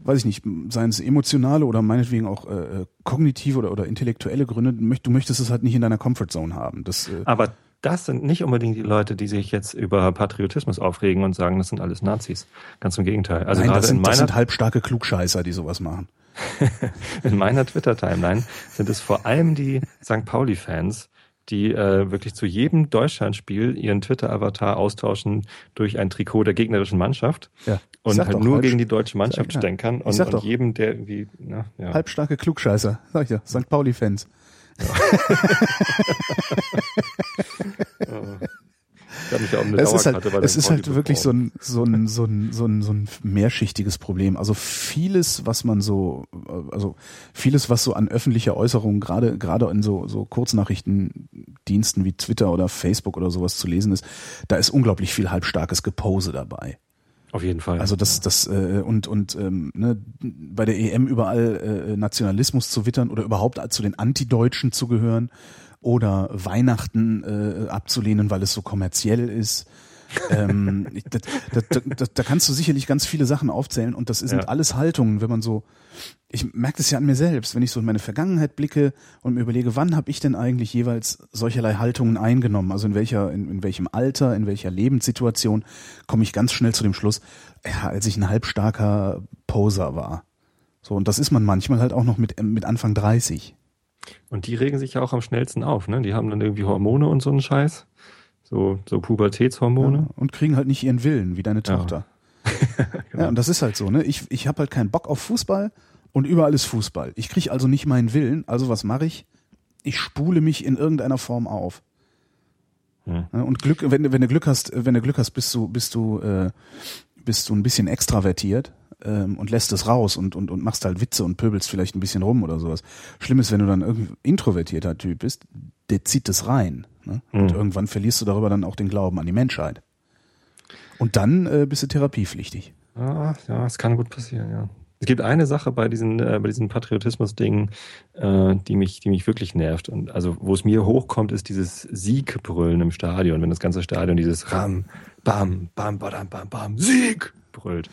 Speaker 2: weiß ich nicht, seien es emotionale oder meinetwegen auch äh, kognitive oder, oder intellektuelle Gründe, du möchtest es halt nicht in deiner Comfortzone haben. Das,
Speaker 1: äh, Aber das sind nicht unbedingt die Leute, die sich jetzt über Patriotismus aufregen und sagen, das sind alles Nazis. Ganz im Gegenteil.
Speaker 2: Also Nein, das sind, das sind halbstarke Klugscheißer, die sowas machen.
Speaker 1: in meiner Twitter-Timeline sind es vor allem die St. Pauli-Fans, die äh, wirklich zu jedem Deutschlandspiel ihren Twitter-Avatar austauschen durch ein Trikot der gegnerischen Mannschaft ja. und halt nur gegen die deutsche Mannschaft stänkern und, und jedem, der irgendwie, na,
Speaker 2: ja. Halbstarke Klugscheißer, sag ich ja, St. Pauli-Fans. Ja es ist halt, es ist halt wirklich so ein, so, ein, so, ein, so, ein, so ein mehrschichtiges Problem. Also vieles, was man so, also vieles, was so an öffentlicher Äußerung, gerade gerade in so, so Kurznachrichtendiensten wie Twitter oder Facebook oder sowas zu lesen ist, da ist unglaublich viel halbstarkes Gepose dabei.
Speaker 1: Auf jeden Fall.
Speaker 2: Also das, das äh, und und ähm, ne, bei der EM überall äh, Nationalismus zu wittern oder überhaupt zu den Antideutschen zu gehören oder Weihnachten äh, abzulehnen, weil es so kommerziell ist. Ähm, da, da, da, da kannst du sicherlich ganz viele Sachen aufzählen und das sind ja. alles Haltungen, wenn man so, ich merke das ja an mir selbst, wenn ich so in meine Vergangenheit blicke und mir überlege, wann habe ich denn eigentlich jeweils solcherlei Haltungen eingenommen, also in welcher, in, in welchem Alter, in welcher Lebenssituation, komme ich ganz schnell zu dem Schluss, ja, als ich ein halbstarker Poser war. So, und das ist man manchmal halt auch noch mit, mit Anfang 30.
Speaker 1: Und die regen sich ja auch am schnellsten auf, ne? Die haben dann irgendwie Hormone und so einen Scheiß. So, so Pubertätshormone. Ja,
Speaker 2: und kriegen halt nicht ihren Willen, wie deine Tochter. Ja, genau. ja und das ist halt so, ne? Ich, ich habe halt keinen Bock auf Fußball und überall ist Fußball. Ich kriege also nicht meinen Willen, also was mache ich? Ich spule mich in irgendeiner Form auf. Hm. Und Glück, wenn, wenn du Glück hast, wenn du Glück hast, bist du, bist du, äh, bist du ein bisschen extravertiert ähm, und lässt es raus und, und, und machst halt Witze und pöbelst vielleicht ein bisschen rum oder sowas. Schlimm ist, wenn du dann irgendwie introvertierter Typ bist, der zieht das rein. Ne? Mhm. Und irgendwann verlierst du darüber dann auch den Glauben an die Menschheit. Und dann äh, bist du therapiepflichtig.
Speaker 1: Ah, ja, es kann gut passieren, ja. Es gibt eine Sache bei diesen, äh, bei diesen Patriotismus-Dingen, äh, die mich, die mich wirklich nervt. Und also, wo es mir hochkommt, ist dieses Siegbrüllen im Stadion, wenn das ganze Stadion dieses Ram, Bam, Bam, Badam, Bam, Bam, Sieg brüllt.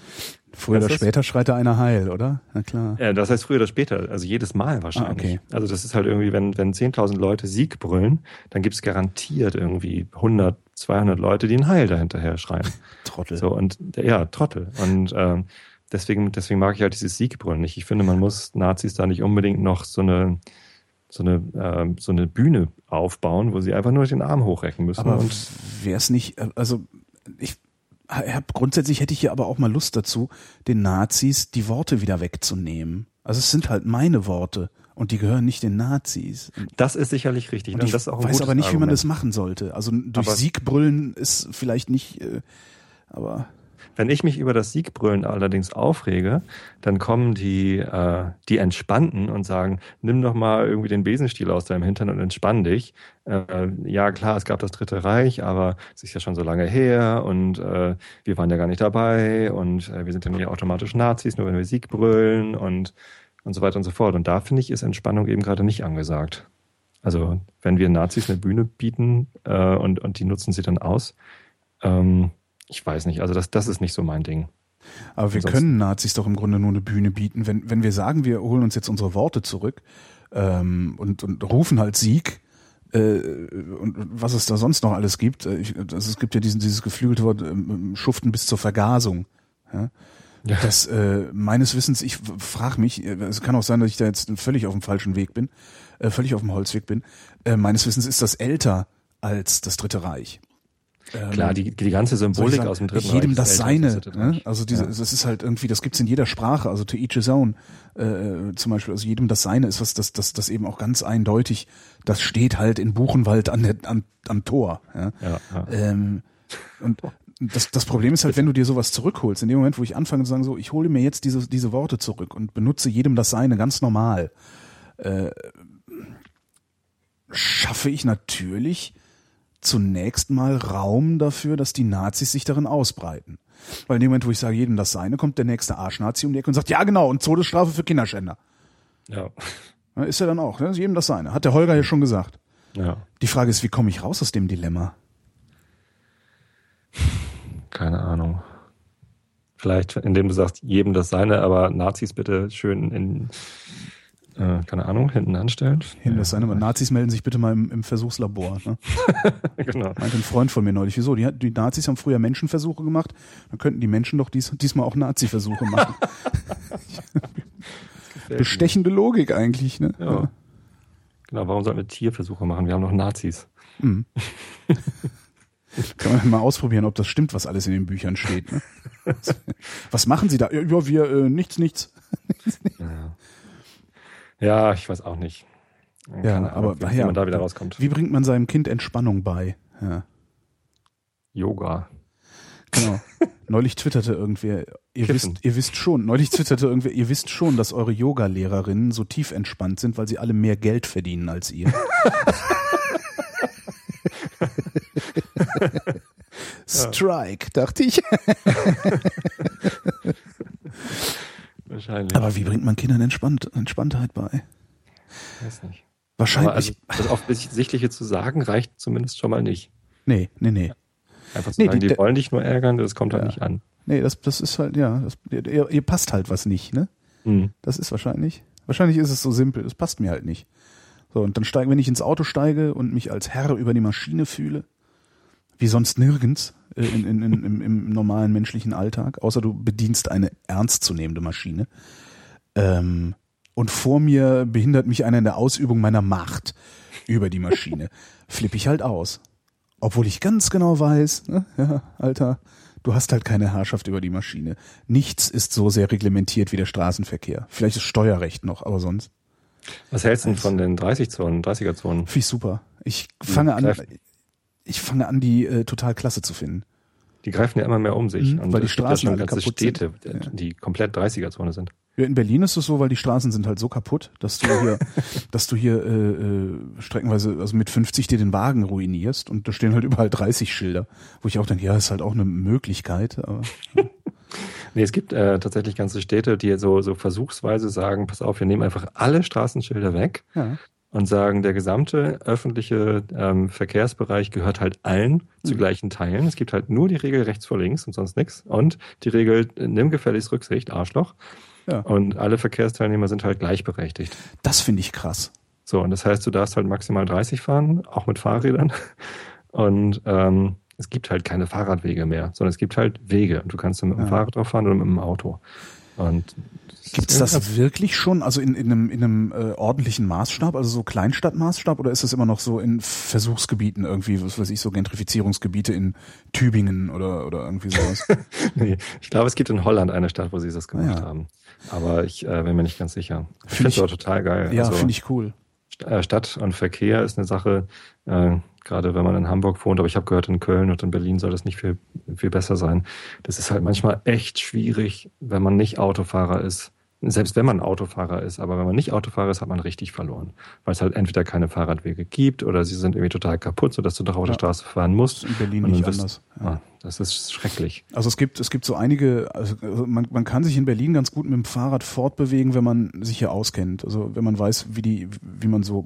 Speaker 2: Früher oder später schreit da einer heil, oder?
Speaker 1: Na klar. Ja, das heißt früher oder später, also jedes Mal wahrscheinlich. Ah, okay. Also das ist halt irgendwie, wenn, wenn 10.000 Leute Sieg brüllen, dann gibt's garantiert irgendwie 100, 200 Leute, die ein Heil dahinterher schreien.
Speaker 2: Trottel.
Speaker 1: So, und ja, Trottel. Und ähm, deswegen, deswegen mag ich halt dieses Siegbrüllen nicht. Ich finde, man muss Nazis da nicht unbedingt noch so eine so eine, äh, so eine Bühne aufbauen, wo sie einfach nur den Arm hochrecken müssen.
Speaker 2: Aber wäre es nicht, äh, also ich hab, grundsätzlich hätte ich hier aber auch mal Lust dazu, den Nazis die Worte wieder wegzunehmen. Also es sind halt meine Worte und die gehören nicht den Nazis.
Speaker 1: Das ist sicherlich richtig.
Speaker 2: Und ne? ich weiß aber nicht, Argument. wie man das machen sollte. Also durch aber Siegbrüllen ist vielleicht nicht, äh, aber
Speaker 1: wenn ich mich über das Siegbrüllen allerdings aufrege, dann kommen die, äh, die Entspannten und sagen, nimm doch mal irgendwie den Besenstiel aus deinem Hintern und entspann dich. Äh, ja, klar, es gab das Dritte Reich, aber es ist ja schon so lange her und äh, wir waren ja gar nicht dabei und äh, wir sind ja nicht automatisch Nazis, nur wenn wir Sieg brüllen und, und so weiter und so fort. Und da finde ich, ist Entspannung eben gerade nicht angesagt. Also wenn wir Nazis eine Bühne bieten äh, und, und die nutzen sie dann aus, ähm, ich weiß nicht, also das, das ist nicht so mein Ding.
Speaker 2: Aber wir können Nazis doch im Grunde nur eine Bühne bieten, wenn, wenn wir sagen, wir holen uns jetzt unsere Worte zurück ähm, und, und rufen halt Sieg, äh, und was es da sonst noch alles gibt. Äh, ich, also es gibt ja diesen, dieses geflügelte Wort ähm, Schuften bis zur Vergasung. Ja? Ja. Das äh, meines Wissens, ich frage mich, äh, es kann auch sein, dass ich da jetzt völlig auf dem falschen Weg bin, äh, völlig auf dem Holzweg bin. Äh, meines Wissens ist das älter als das Dritte Reich.
Speaker 1: Ähm, Klar, die, die ganze Symbolik sagen, aus dem Dritten
Speaker 2: jedem Reich das seine. Ne? Also diese, ja. das ist halt irgendwie, das gibt's in jeder Sprache. Also to each his own äh, zum Beispiel. Also jedem das seine ist was, das, das, das eben auch ganz eindeutig. Das steht halt in Buchenwald an der, an, am Tor. Ja? Ja, ja. Ähm, und das, das Problem ist halt, wenn du dir sowas zurückholst, in dem Moment, wo ich anfange zu sagen, so, ich hole mir jetzt diese, diese Worte zurück und benutze jedem das Seine ganz normal, äh, schaffe ich natürlich zunächst mal Raum dafür, dass die Nazis sich darin ausbreiten. Weil in dem Moment, wo ich sage, jedem das Seine, kommt der nächste Arschnazi um die Ecke und sagt, ja genau, und Todesstrafe für Kinderschänder.
Speaker 1: Ja.
Speaker 2: Ist er dann auch, ne? jedem das Seine. Hat der Holger ja schon gesagt.
Speaker 1: Ja.
Speaker 2: Die Frage ist, wie komme ich raus aus dem Dilemma?
Speaker 1: Keine Ahnung. Vielleicht, indem du sagst, jedem das Seine, aber Nazis bitte schön in, äh, keine Ahnung, hinten anstellen.
Speaker 2: Hinten Seine, aber Nazis melden sich bitte mal im, im Versuchslabor. Ne?
Speaker 1: genau.
Speaker 2: Meinte ein Freund von mir neulich. Wieso? Die, die Nazis haben früher Menschenversuche gemacht, dann könnten die Menschen doch dies, diesmal auch Nazi-Versuche machen. Bestechende Logik eigentlich, ne?
Speaker 1: Ja. Genau, warum sollten wir Tierversuche machen? Wir haben noch Nazis.
Speaker 2: Mhm. Kann man mal ausprobieren, ob das stimmt, was alles in den Büchern steht. Ne? Was machen Sie da? Ja, wir äh, nichts, nichts.
Speaker 1: Ja. Ja, ich weiß auch nicht. Keine
Speaker 2: Ja,
Speaker 1: Ahnung,
Speaker 2: aber
Speaker 1: wie, wie
Speaker 2: ja,
Speaker 1: man da wieder rauskommt.
Speaker 2: Wie bringt man seinem Kind Entspannung bei? Ja,
Speaker 1: Yoga.
Speaker 2: genau. Neulich twitterte irgendwer, ihr
Speaker 1: Kiffen.
Speaker 2: wisst, ihr wisst schon, neulich twitterte irgendwer, ihr wisst schon, dass eure Yoga-Lehrerinnen so tief entspannt sind, weil sie alle mehr Geld verdienen als ihr. Strike, dachte ich.
Speaker 1: Wahrscheinlich.
Speaker 2: Aber wie bringt man Kindern Entspannt, Entspanntheit bei?
Speaker 1: weiß nicht.
Speaker 2: Wahrscheinlich.
Speaker 1: Aber also, das Offensichtliche zu sagen, reicht zumindest schon mal nicht.
Speaker 2: nee, nee, nee.
Speaker 1: Einfach zu
Speaker 2: Nee,
Speaker 1: sagen,
Speaker 2: die-
Speaker 1: die, wollen dich nur ärgern, das kommt halt
Speaker 2: Ja.
Speaker 1: nicht an.
Speaker 2: Nee, das, das ist halt, ja, das, ihr, ihr passt halt was nicht, ne?
Speaker 1: Hm.
Speaker 2: Das ist wahrscheinlich. Wahrscheinlich ist es so simpel, das passt mir halt nicht. So, und dann steigen, wenn ich ins Auto steige und mich als Herr über die Maschine fühle, wie sonst nirgends äh, in, in, in, im, im normalen menschlichen Alltag, außer du bedienst eine ernstzunehmende Maschine. Ähm, und vor mir behindert mich einer in der Ausübung meiner Macht über die Maschine. Flippe ich halt aus. Obwohl ich ganz genau weiß, ne, ja, Alter, du hast halt keine Herrschaft über die Maschine. Nichts ist so sehr reglementiert wie der Straßenverkehr. Vielleicht ist Steuerrecht noch, aber sonst.
Speaker 1: Was hältst du denn von den 30-Zonen, 30er-Zonen?
Speaker 2: Finde ich super. Ich fange an,
Speaker 1: greift-
Speaker 2: ich fange an, die äh, total klasse zu finden.
Speaker 1: Die greifen ja immer mehr um sich.
Speaker 2: Mhm, weil die Straßen
Speaker 1: ja schon ganze
Speaker 2: kaputt sind.
Speaker 1: Städte,
Speaker 2: Ja.
Speaker 1: die komplett 30er-Zone sind.
Speaker 2: Ja, in Berlin ist es so, weil die Straßen sind halt so kaputt, dass du hier, dass du hier äh, äh, streckenweise, also mit 50 dir den Wagen ruinierst und da stehen halt überall 30 Schilder, wo ich auch denke, ja, ist halt auch eine Möglichkeit, aber
Speaker 1: Nee, es gibt äh, tatsächlich ganze Städte, die so, so versuchsweise sagen, pass auf, wir nehmen einfach alle Straßenschilder weg
Speaker 2: ja.
Speaker 1: Und sagen, der gesamte öffentliche ähm, Verkehrsbereich gehört halt allen zu
Speaker 2: Mhm.
Speaker 1: gleichen Teilen. Es gibt halt nur die Regel rechts vor links und sonst nichts. Und die Regel, äh, nimm gefälligst Rücksicht, Arschloch.
Speaker 2: Ja.
Speaker 1: Und alle Verkehrsteilnehmer sind halt gleichberechtigt.
Speaker 2: Das finde ich krass.
Speaker 1: So, und das heißt, du darfst halt maximal 30 fahren, auch mit Fahrrädern. Und ähm, es gibt halt keine Fahrradwege mehr, sondern es gibt halt Wege. Und du kannst dann mit dem
Speaker 2: Ja.
Speaker 1: Fahrrad drauf fahren oder mit dem Auto. Und
Speaker 2: Gibt es das wirklich schon, also in, in einem, in einem äh, ordentlichen Maßstab, also so Kleinstadtmaßstab, oder ist das immer noch so in Versuchsgebieten irgendwie, was weiß ich, so Gentrifizierungsgebiete in Tübingen oder, oder irgendwie sowas?
Speaker 1: nee, ich glaube, es gibt in Holland eine Stadt, wo sie das gemacht
Speaker 2: Ah, ja.
Speaker 1: haben. Aber ich äh, bin mir nicht ganz sicher. Ich
Speaker 2: Find
Speaker 1: finde es
Speaker 2: ich-
Speaker 1: aber total geil.
Speaker 2: ja,
Speaker 1: Also,
Speaker 2: finde ich cool.
Speaker 1: Äh, Stadt und Verkehr ist eine Sache, äh, gerade wenn man in Hamburg wohnt, aber ich habe gehört, in Köln und in Berlin soll das nicht viel, viel besser sein. Das ist halt manchmal echt schwierig, wenn man nicht Autofahrer ist. Selbst wenn man Autofahrer ist, aber wenn man nicht Autofahrer ist, hat man richtig verloren. Weil es halt entweder keine Fahrradwege gibt oder sie sind irgendwie total kaputt, sodass du doch auf
Speaker 2: Ja.
Speaker 1: der Straße fahren musst.
Speaker 2: In Berlin nicht
Speaker 1: wirst-
Speaker 2: anders. Ja.
Speaker 1: Ah, das ist schrecklich.
Speaker 2: Also es gibt, es gibt so einige, also man, man kann sich in Berlin ganz gut mit dem Fahrrad fortbewegen, wenn man sich hier auskennt. Also wenn man weiß, wie die, wie man so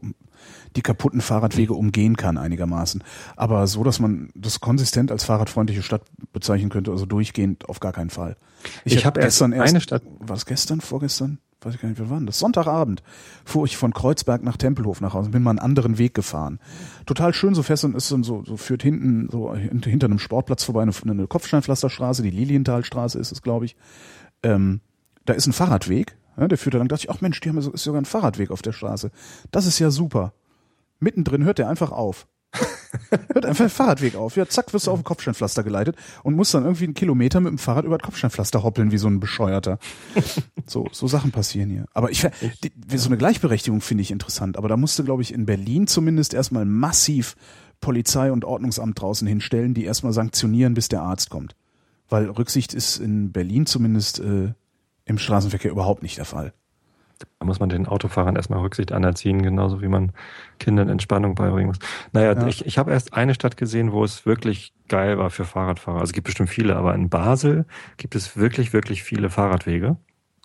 Speaker 2: die kaputten Fahrradwege umgehen kann einigermaßen. Aber so, dass man das konsistent als fahrradfreundliche Stadt bezeichnen könnte, also durchgehend auf gar keinen Fall.
Speaker 1: Ich hab erst
Speaker 2: gestern erst,
Speaker 1: eine Stadt-
Speaker 2: war das gestern, vorgestern? Weiß ich gar nicht, wann war denn das? Sonntagabend fuhr ich von Kreuzberg nach Tempelhof nach Hause, bin mal einen anderen Weg gefahren. Total schön, so fest und ist dann so, so führt hinten, so hint- hinter einem Sportplatz vorbei eine, eine Kopfsteinpflasterstraße, die Lilienthalstraße ist es, glaube ich. Ähm, da ist ein Fahrradweg, ja, der führt da lang, dachte ich, ach Mensch, die haben so, ist sogar ein Fahrradweg auf der Straße. Das ist ja super. Mittendrin hört der einfach auf. hört einfach der Fahrradweg auf. Ja, zack, wirst du auf ein Kopfsteinpflaster geleitet und musst dann irgendwie einen Kilometer mit dem Fahrrad über das Kopfsteinpflaster hoppeln wie so ein Bescheuerter. So, so Sachen passieren hier. Aber ich, die, so eine Gleichberechtigung finde ich interessant. Aber da musste, glaube ich, in Berlin zumindest erstmal massiv Polizei und Ordnungsamt draußen hinstellen, die erstmal sanktionieren, bis der Arzt kommt. Weil Rücksicht ist in Berlin zumindest äh, im Straßenverkehr überhaupt nicht der Fall.
Speaker 1: Da muss man den Autofahrern erstmal Rücksicht anerziehen, genauso wie man Kindern Entspannung beibringen muss. Naja, ja. ich, ich habe erst eine Stadt gesehen, wo es wirklich geil war für Fahrradfahrer. Also es gibt bestimmt viele, aber in Basel gibt es wirklich, wirklich viele Fahrradwege.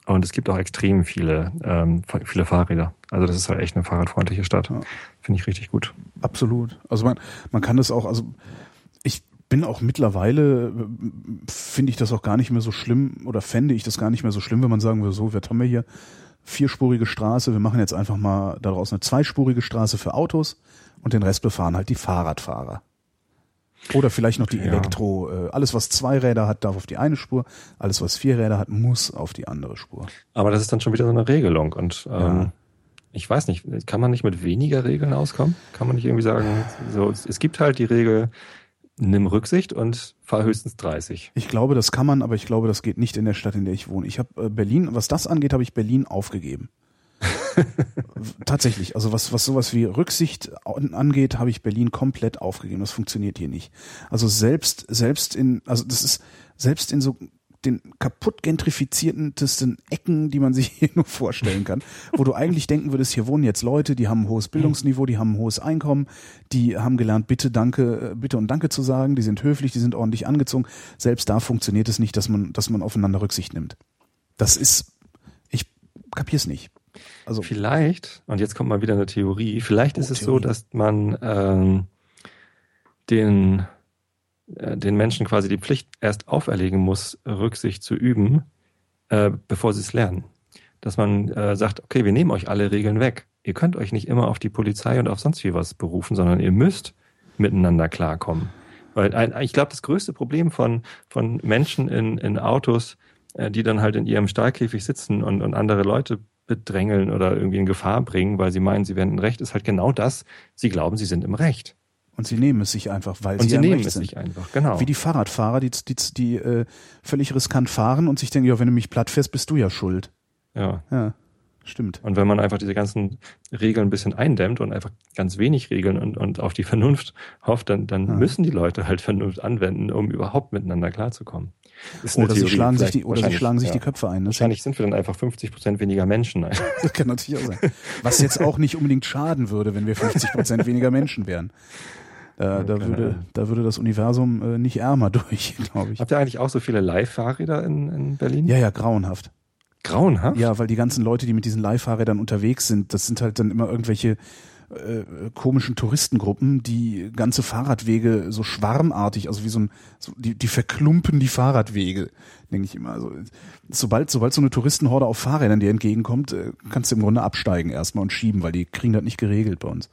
Speaker 1: Und es gibt auch extrem viele, ähm, viele Fahrräder. Also das ist halt echt eine fahrradfreundliche Stadt. Ja. Finde ich richtig gut.
Speaker 2: Absolut. Also man, man kann das auch, also ich bin auch mittlerweile, finde ich das auch gar nicht mehr so schlimm oder fände ich das gar nicht mehr so schlimm, wenn man sagen würde, so, was haben wir hier? Vierspurige Straße, wir machen jetzt einfach mal daraus eine zweispurige Straße für Autos und den Rest befahren halt die Fahrradfahrer. Oder vielleicht noch die ja. Elektro. Äh, alles, was zwei Räder hat, darf auf die eine Spur. Alles, was vier Räder hat, muss auf die andere Spur.
Speaker 1: Aber das ist dann schon wieder so eine Regelung. Und ähm, ja. ich weiß nicht, kann man nicht mit weniger Regeln auskommen? Kann man nicht irgendwie sagen, so es gibt halt die Regel, nimm Rücksicht und fahr höchstens 30.
Speaker 2: Ich glaube, das kann man, aber ich glaube, das geht nicht in der Stadt, in der ich wohne. Ich habe äh, Berlin, was das angeht, habe ich Berlin aufgegeben. Tatsächlich, also was, was sowas wie Rücksicht angeht, habe ich Berlin komplett aufgegeben. Das funktioniert hier nicht. Also selbst, selbst in, also das ist, selbst in so den kaputt gentrifiziertesten Ecken, die man sich hier nur vorstellen kann, wo du eigentlich denken würdest, hier wohnen jetzt Leute, die haben ein hohes Bildungsniveau, die haben ein hohes Einkommen, die haben gelernt, bitte, danke, äh, bitte und danke zu sagen, die sind höflich, die sind ordentlich angezogen. Selbst da funktioniert es nicht, dass man, dass man aufeinander Rücksicht nimmt. Das ist, ich kapier's nicht.
Speaker 1: Also vielleicht, und jetzt kommt mal wieder eine Theorie, vielleicht oh, ist es Theorie. so, dass man ähm, den, den Menschen quasi die Pflicht erst auferlegen muss, Rücksicht zu üben, äh, bevor sie es lernen. Dass man äh, sagt, okay, wir nehmen euch alle Regeln weg. Ihr könnt euch nicht immer auf die Polizei und auf sonst wie was berufen, sondern ihr müsst miteinander klarkommen. Weil ein, ich glaube, das größte Problem von, von Menschen in, in Autos, äh, die dann halt in ihrem Stahlkäfig sitzen und, und andere Leute bedrängeln oder irgendwie in Gefahr bringen, weil sie meinen, sie wären im Recht, ist halt genau das. Sie glauben, sie sind im Recht.
Speaker 2: Und sie nehmen es sich einfach, weil
Speaker 1: und
Speaker 2: sie,
Speaker 1: sie nehmen Recht es sind. sich einfach, genau.
Speaker 2: Wie die Fahrradfahrer, die, die, die äh, völlig riskant fahren und sich denken, ja, wenn du mich platt fährst, bist du ja schuld.
Speaker 1: Ja.
Speaker 2: Ja. Stimmt.
Speaker 1: Und wenn man einfach diese ganzen Regeln ein bisschen eindämmt und einfach ganz wenig Regeln und, und auf die Vernunft hofft, dann, dann ja. müssen die Leute halt Vernunft anwenden, um überhaupt miteinander klarzukommen.
Speaker 2: oder sie schlagen sich die, oder sie schlagen sich ja. die Köpfe ein.
Speaker 1: Ne? Wahrscheinlich sind wir dann einfach 50 Prozent weniger Menschen.
Speaker 2: das kann natürlich auch sein. Was jetzt auch nicht unbedingt schaden würde, wenn wir 50 Prozent weniger Menschen wären. Da, da, würde, da würde das Universum äh, nicht ärmer durch, glaube ich.
Speaker 1: Habt ihr eigentlich auch so viele Live-Fahrräder in, in Berlin?
Speaker 2: Ja, ja, grauenhaft.
Speaker 1: Grauenhaft?
Speaker 2: Ja, weil die ganzen Leute, die mit diesen Leihfahrrädern unterwegs sind, das sind halt dann immer irgendwelche äh, komischen Touristengruppen, die ganze Fahrradwege so schwarmartig, also wie so ein, so, die, die verklumpen die Fahrradwege, denke ich immer. Also sobald, sobald so eine Touristenhorde auf Fahrrädern dir entgegenkommt, äh, kannst du im Grunde absteigen erstmal und schieben, weil die kriegen das nicht geregelt bei uns.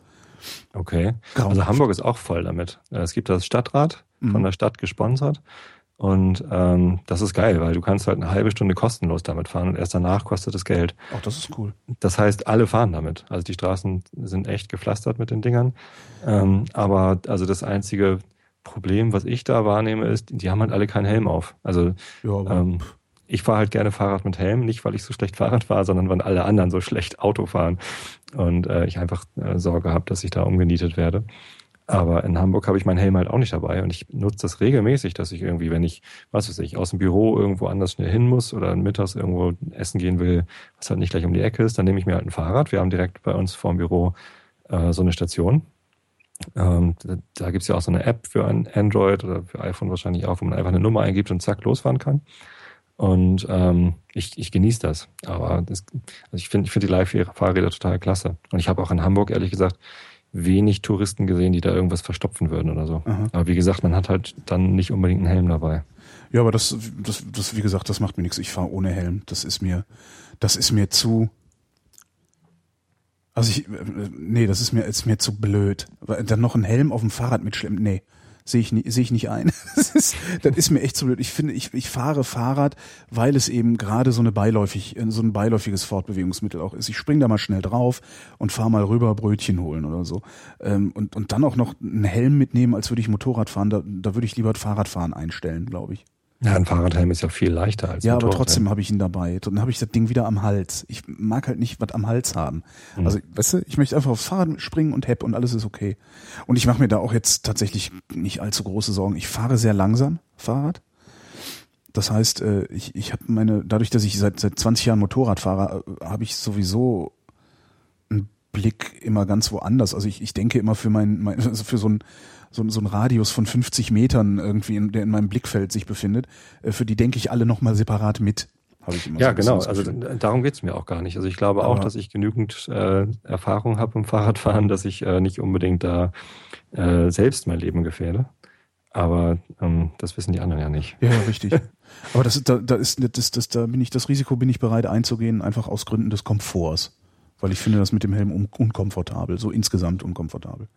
Speaker 1: Okay. Grauenhaft. Also Hamburg ist auch voll damit. Äh, es gibt das Stadtrat von mhm. der Stadt gesponsert und ähm, das ist geil, weil du kannst halt eine halbe Stunde kostenlos damit fahren und erst danach kostet es Geld.
Speaker 2: Auch das ist cool.
Speaker 1: Das heißt, alle fahren damit. Also die Straßen sind echt gepflastert mit den Dingern. Ähm, aber also das einzige Problem, was ich da wahrnehme, ist, die haben halt alle keinen Helm auf. Also ja, ähm, ich fahre halt gerne Fahrrad mit Helm, nicht weil ich so schlecht Fahrrad fahre, sondern weil alle anderen so schlecht Auto fahren. Und äh, ich einfach äh, Sorge habe, dass ich da umgenietet werde. Aber in Hamburg habe ich meinen Helm halt auch nicht dabei und ich nutze das regelmäßig, dass ich irgendwie, wenn ich, was weiß ich, aus dem Büro irgendwo anders schnell hin muss oder mittags irgendwo essen gehen will, was halt nicht gleich um die Ecke ist, dann nehme ich mir halt ein Fahrrad. Wir haben direkt bei uns vor dem Büro äh, so eine Station. Ähm, da, da gibt es ja auch so eine App für ein Android oder für iPhone wahrscheinlich auch, wo man einfach eine Nummer eingibt und zack losfahren kann. Und ähm, ich, ich genieße das. Aber das, also ich finde ich finde die Live-Fahrräder total klasse. Und ich habe auch in Hamburg ehrlich gesagt wenig Touristen gesehen, die da irgendwas verstopfen würden oder so. Aha. Aber wie gesagt, man hat halt dann nicht unbedingt einen Helm dabei.
Speaker 2: Ja, aber das, das, das, wie gesagt, das macht mir nichts. Ich fahre ohne Helm. Das ist mir, das ist mir zu. Also ich, nee, das ist mir, ist mir zu blöd. Dann noch einen Helm auf dem Fahrrad mitschlemmen. Nee sehe ich, nicht, sehe ich nicht ein. Das ist, das ist mir echt zu blöd. Ich finde, ich, ich fahre Fahrrad, weil es eben gerade so eine beiläufig, so ein beiläufiges Fortbewegungsmittel auch ist. Ich spring da mal schnell drauf und fahre mal rüber Brötchen holen oder so. Ähm, und, und dann auch noch einen Helm mitnehmen, als würde ich Motorrad fahren. Da, da würde ich lieber Fahrradfahren einstellen, glaube ich.
Speaker 1: Ja, ein Fahrradhelm ist ja viel leichter als
Speaker 2: Ja,
Speaker 1: ein
Speaker 2: aber
Speaker 1: Motorradhelm.
Speaker 2: trotzdem habe ich ihn dabei. Dann habe ich das Ding wieder am Hals. Ich mag halt nicht was am Hals haben.
Speaker 1: Mhm.
Speaker 2: Also, weißt du, ich möchte einfach aufs Fahrrad springen und hepp und alles ist okay. Und ich mache mir da auch jetzt tatsächlich nicht allzu große Sorgen. Ich fahre sehr langsam Fahrrad. Das heißt, äh, ich, ich habe meine, dadurch, dass ich seit, seit 20 Jahren Motorrad fahre, äh, habe ich sowieso einen Blick immer ganz woanders. Also ich, ich denke immer für mein, mein also für so ein so, ein- so ein Radius von 50 Metern irgendwie, in, der in meinem Blickfeld sich befindet, äh, für die denke ich alle nochmal separat mit. Habe ich immer so
Speaker 1: Ja,
Speaker 2: bisschen
Speaker 1: genau. Also darum geht's mir auch gar nicht. Also ich glaube auch,
Speaker 2: Aber-
Speaker 1: dass ich genügend äh, Erfahrung habe im Fahrradfahren, dass ich äh, nicht unbedingt da äh, selbst mein Leben gefährde. Aber ähm, das wissen die anderen ja nicht.
Speaker 2: Ja, richtig. Aber das ist, da, da ist, das, das, da bin ich, das Risiko bin ich bereit einzugehen, einfach aus Gründen des Komforts. Weil ich finde das mit dem Helm un unkomfortabel, so insgesamt unkomfortabel.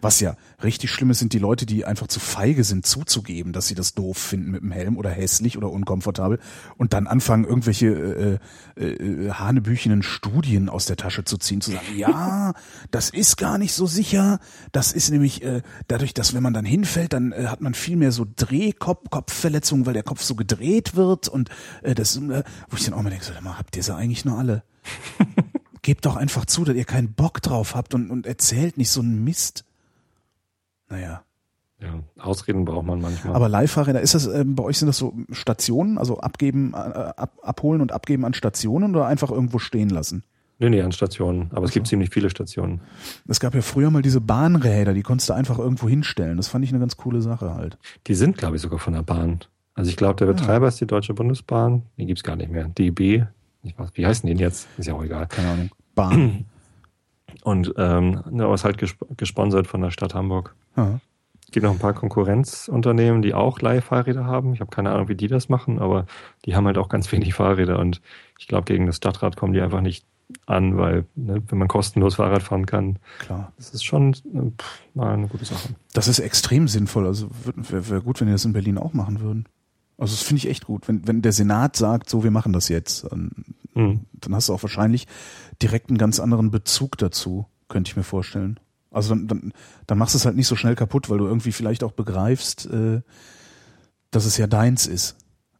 Speaker 2: Was ja richtig schlimm ist, sind die Leute, die einfach zu feige sind, zuzugeben, dass sie das doof finden mit dem Helm oder hässlich oder unkomfortabel und dann anfangen, irgendwelche äh, äh, hanebüchenen Studien aus der Tasche zu ziehen, zu sagen, ja, das ist gar nicht so sicher. Das ist nämlich äh, dadurch, dass wenn man dann hinfällt, dann äh, hat man viel mehr so Drehkopf-Kopfverletzungen, weil der Kopf so gedreht wird und äh, das, äh, wo ich dann auch mal denke, so, habt ihr sie eigentlich nur alle? Gebt doch einfach zu, dass ihr keinen Bock drauf habt und, und erzählt nicht so einen Mist. Naja.
Speaker 1: Ja, Ausreden braucht man manchmal.
Speaker 2: Aber Leihfahrräder, ist das, ähm, bei euch sind das so Stationen, also abgeben, äh, ab, abholen und abgeben an Stationen oder einfach irgendwo stehen lassen?
Speaker 1: nee, nee, an Stationen. Aber es gibt ziemlich viele Stationen.
Speaker 2: Es gab ja früher mal diese Bahnräder, die konntest du einfach irgendwo hinstellen. Das fand ich eine ganz coole Sache halt.
Speaker 1: Die sind, glaube ich, sogar von der Bahn. Also ich glaube, der
Speaker 2: Ah.
Speaker 1: Betreiber ist die Deutsche Bundesbahn. Die gibt's gar nicht mehr. DB. Weiß, wie heißen die denn jetzt? Ist ja auch egal.
Speaker 2: Keine Ahnung. Bahn.
Speaker 1: Und ähm, ne, aber ist halt gesp gesponsert von der Stadt Hamburg. Es gibt noch ein paar Konkurrenzunternehmen, die auch Leihfahrräder haben. Ich habe keine Ahnung, wie die das machen, aber die haben halt auch ganz wenig Fahrräder. Und ich glaube, gegen das Stadtrat kommen die einfach nicht an, weil ne, wenn man kostenlos Fahrrad fahren kann,
Speaker 2: Klar.
Speaker 1: das ist schon äh, pff, mal eine gute Sache.
Speaker 2: Das ist extrem sinnvoll. Also wäre wär gut, wenn die das in Berlin auch machen würden. Also das finde ich echt gut. Wenn, wenn der Senat sagt, so, wir machen das jetzt, dann,
Speaker 1: Hm.
Speaker 2: dann hast du auch wahrscheinlich direkt einen ganz anderen Bezug dazu, könnte ich mir vorstellen. Also dann, dann, dann machst du es halt nicht so schnell kaputt, weil du irgendwie vielleicht auch begreifst, äh, dass es ja deins ist